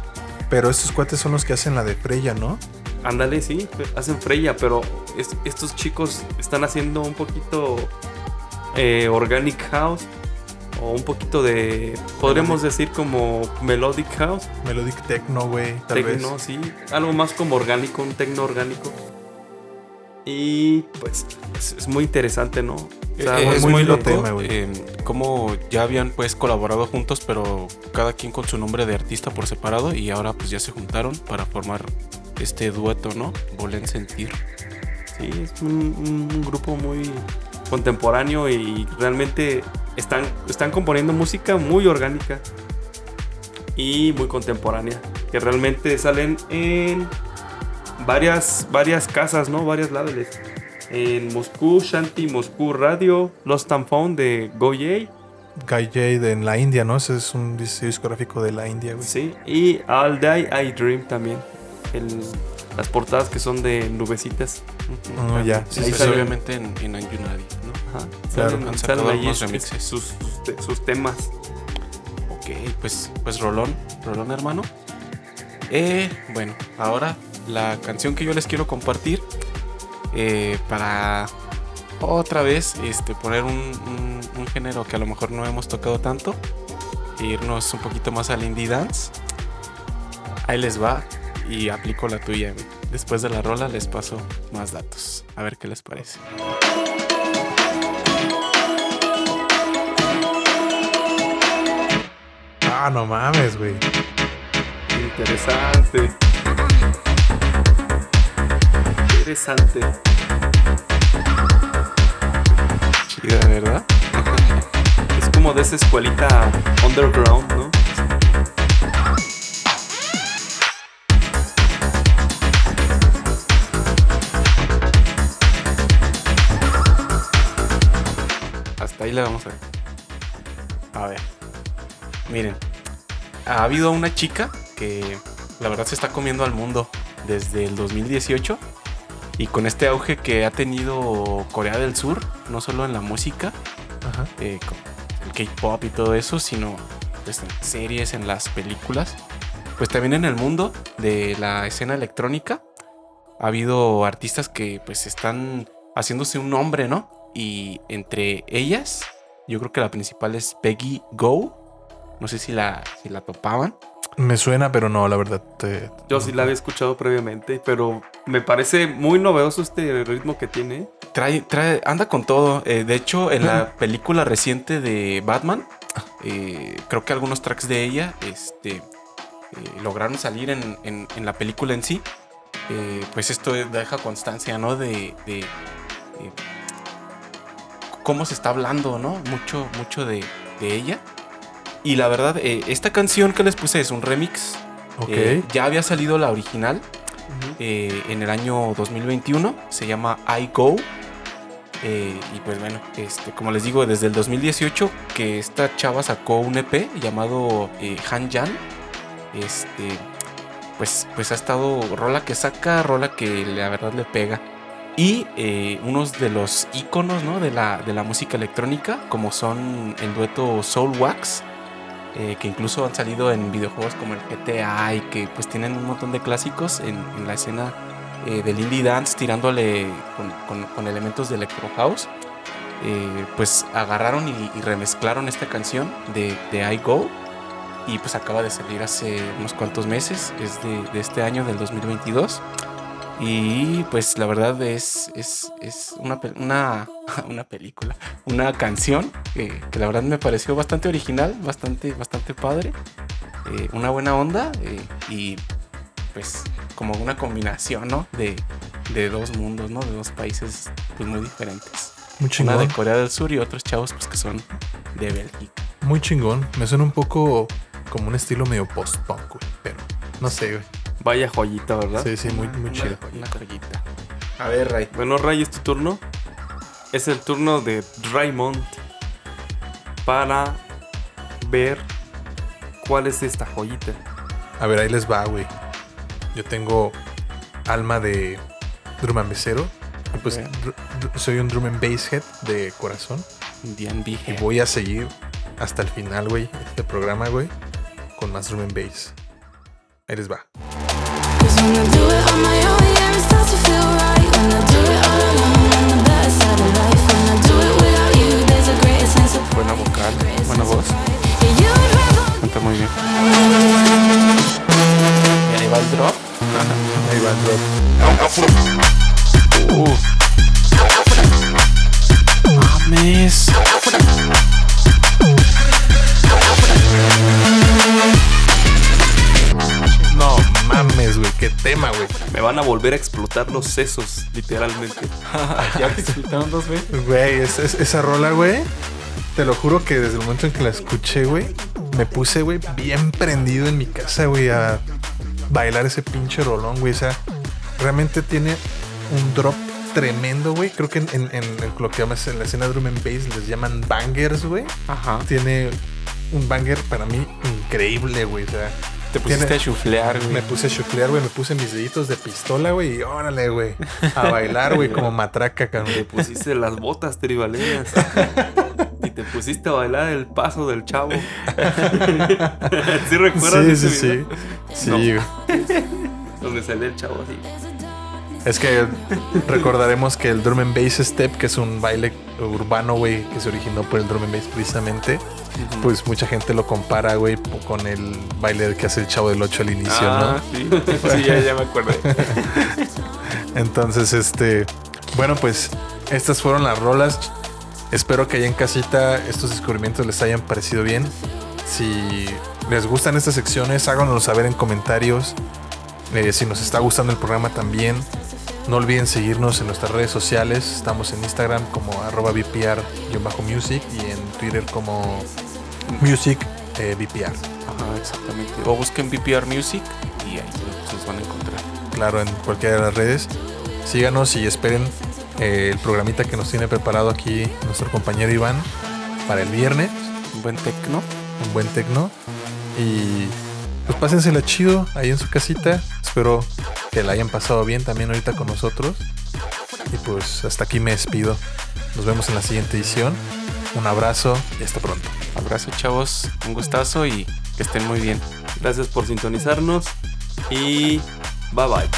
Pero estos cuates son los que hacen la de Freya, ¿no? Ándale, sí, hacen Freya, pero es- estos chicos están haciendo un poquito eh, organic house o un poquito de, podríamos decir como melodic house, Melodic Techno, güey. Tal techno, vez. sí, algo más como orgánico, un techno orgánico. Y pues es, es muy interesante, ¿no? O sea, Eh, muy es muy lindo loco tema, eh, cómo ya habían pues colaborado juntos, pero cada quien con su nombre de artista por separado y ahora pues ya se juntaron para formar este dueto, ¿no? Volen sentir. Sí, es un, un- un grupo muy contemporáneo y realmente están, están componiendo música muy orgánica y muy contemporánea. Que realmente salen en varias, varias casas, ¿no? Varias labels. En Moscú, Shanti, Moscú Radio, Lost and Found de Goyei, Guy Jade en la India, ¿no? Ese es un dis- discográfico de la India, güey. sí, y All Day I Dream también. El- las portadas que son de nubecitas. Oh, ya. Sí, obviamente en, en Anjunadi, ¿no? Ajá, Claro, salen, han salen sacado ahí remixes. sus, sus temas. Ok, pues, pues Rolón, Rolón hermano. Eh, bueno, ahora la canción que yo les quiero compartir eh, para otra vez este, poner un, un- un género que a lo mejor no hemos tocado tanto e irnos un poquito más al indie dance. Ahí les va y aplico la tuya. Después de la rola les paso más datos. A ver qué les parece. Ah, no mames, güey. Interesante interesante. Chida, ¿verdad? Es como de esa escuelita underground, ¿no? Hasta ahí la vamos a ver. A ver. Miren. Ha habido una chica que la verdad se está comiendo al mundo desde el 2018 y con este auge que ha tenido Corea del Sur, no solo en la música, Ajá. eh, con el K-pop y todo eso, sino pues, en series, en las películas. Pues también en el mundo de la escena electrónica ha habido artistas que pues están haciéndose un nombre, ¿no? Y entre ellas, yo creo que la principal es Peggy Go. No sé si la, si la topaban. Me suena, pero no, la verdad. te- Yo sí la había escuchado previamente, pero me parece muy novedoso este ritmo que tiene. Trae, trae, anda con todo. Eh, de hecho, en la película reciente de Batman, eh, creo que algunos tracks de ella este, eh, lograron salir en, en- en la película en sí. Eh, pues esto deja constancia, ¿no? De, de, cómo se está hablando, ¿no? Mucho, mucho de, de ella. Y la verdad, eh, esta canción que les puse es un remix. Ok. Eh, ya había salido la original eh, en el año 2021. Se llama I Go. Eh, y pues bueno, este, como les digo, desde el 2018 que esta chava sacó un EP llamado Han Jan. Este, pues, pues ha estado rola que saca, rola que la verdad le pega. Y eh, unos de los iconos ¿no? de, la, de la música electrónica, como son el dueto Soul Wax, eh, que incluso han salido en videojuegos como el GTA y que pues tienen un montón de clásicos en, en la escena eh, del indie dance tirándole con, con- con elementos de electro house. Eh, pues agarraron y, y remezclaron esta canción de, de I Go y pues acaba de salir hace unos cuantos meses, es de, de este año del 2022. Y pues la verdad es, es, es una, una, una película, una canción que, que la verdad me pareció bastante original, bastante, bastante padre, eh, una buena onda eh, y pues como una combinación ¿no? de, de dos mundos, ¿no? de dos países pues, muy diferentes. Muy Una chingón. de Corea del Sur y otros chavos pues que son de Bélgica. Muy chingón. Me suena un poco como un estilo medio post-punk. Pero no sé, güey. Vaya joyita, ¿verdad? Sí, sí, muy, muy chido. Una joyita. A ver, Ray. Bueno, Ray, es tu turno. Es el turno de Raymond para ver cuál es esta joyita. A ver, ahí les va, güey. Yo tengo alma de drum and bassero. Y pues Ok. dr- dr- soy un drum and bass head de corazón. Indian Y voy a seguir hasta el final, güey, este programa, güey, con más drum and bass. Ahí les va. Buena vocal, buena voz. Canta muy bien. Y ahí va el drop. Ahí va el drop. Uh. Mames. Qué tema, güey. Me van a volver a explotar los sesos, literalmente. ya te explicaron dos veces. Güey, es- es- esa rola, güey. Te lo juro que desde el momento en que la escuché, güey, me puse, güey, bien prendido en mi casa, güey, a bailar ese pinche rolón, güey. O sea, realmente tiene un drop tremendo, güey. Creo que en, en- en lo que llamas en la escena drum and bass les llaman bangers, güey. Ajá. Tiene un banger para mí increíble, güey. O sea, Te pusiste tiene- a chuflear, güey. me puse a chuclear, güey. Me puse mis deditos de pistola, güey. Y órale, güey. A bailar, güey, como matraca, cabrón. Te pusiste las botas tribaleñas. y te pusiste a bailar el paso del chavo. ¿Sí recuerdas Sí, ese sí, sí. video? Sí, No. güey. Donde salía el chavo así. Es que recordaremos que el drum and bass step, que es un baile urbano, güey, que se originó por el drum and bass precisamente, pues mucha gente lo compara, güey, con el baile que hace el chavo del 8 al inicio, Ah, sí. sí, ya, ya me acordé. ¿no? Entonces, este, bueno, pues estas fueron las rolas. Espero que allá en casita estos descubrimientos les hayan parecido bien. Si les gustan estas secciones, háganoslo saber en comentarios. Eh, si nos está gustando el programa también. No olviden seguirnos en nuestras redes sociales. Estamos en Instagram como arroba VPR-music y en Twitter como music eh, VPR. Ajá, exactamente. O busquen VPR Music y ahí se los van a encontrar. Claro, en cualquiera de las redes. Síganos y esperen eh, el programita que nos tiene preparado aquí nuestro compañero Iván para el viernes. Un buen tecno. Un buen tecno. Y pues pásensela chido ahí en su casita. Espero que la hayan pasado bien también ahorita con nosotros. Y pues hasta aquí me despido. Nos vemos en la siguiente edición. Un abrazo y hasta pronto. Abrazo, chavos. Un gustazo y que estén muy bien. Gracias por sintonizarnos y bye bye.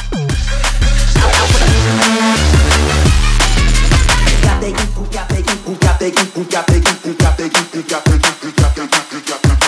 Got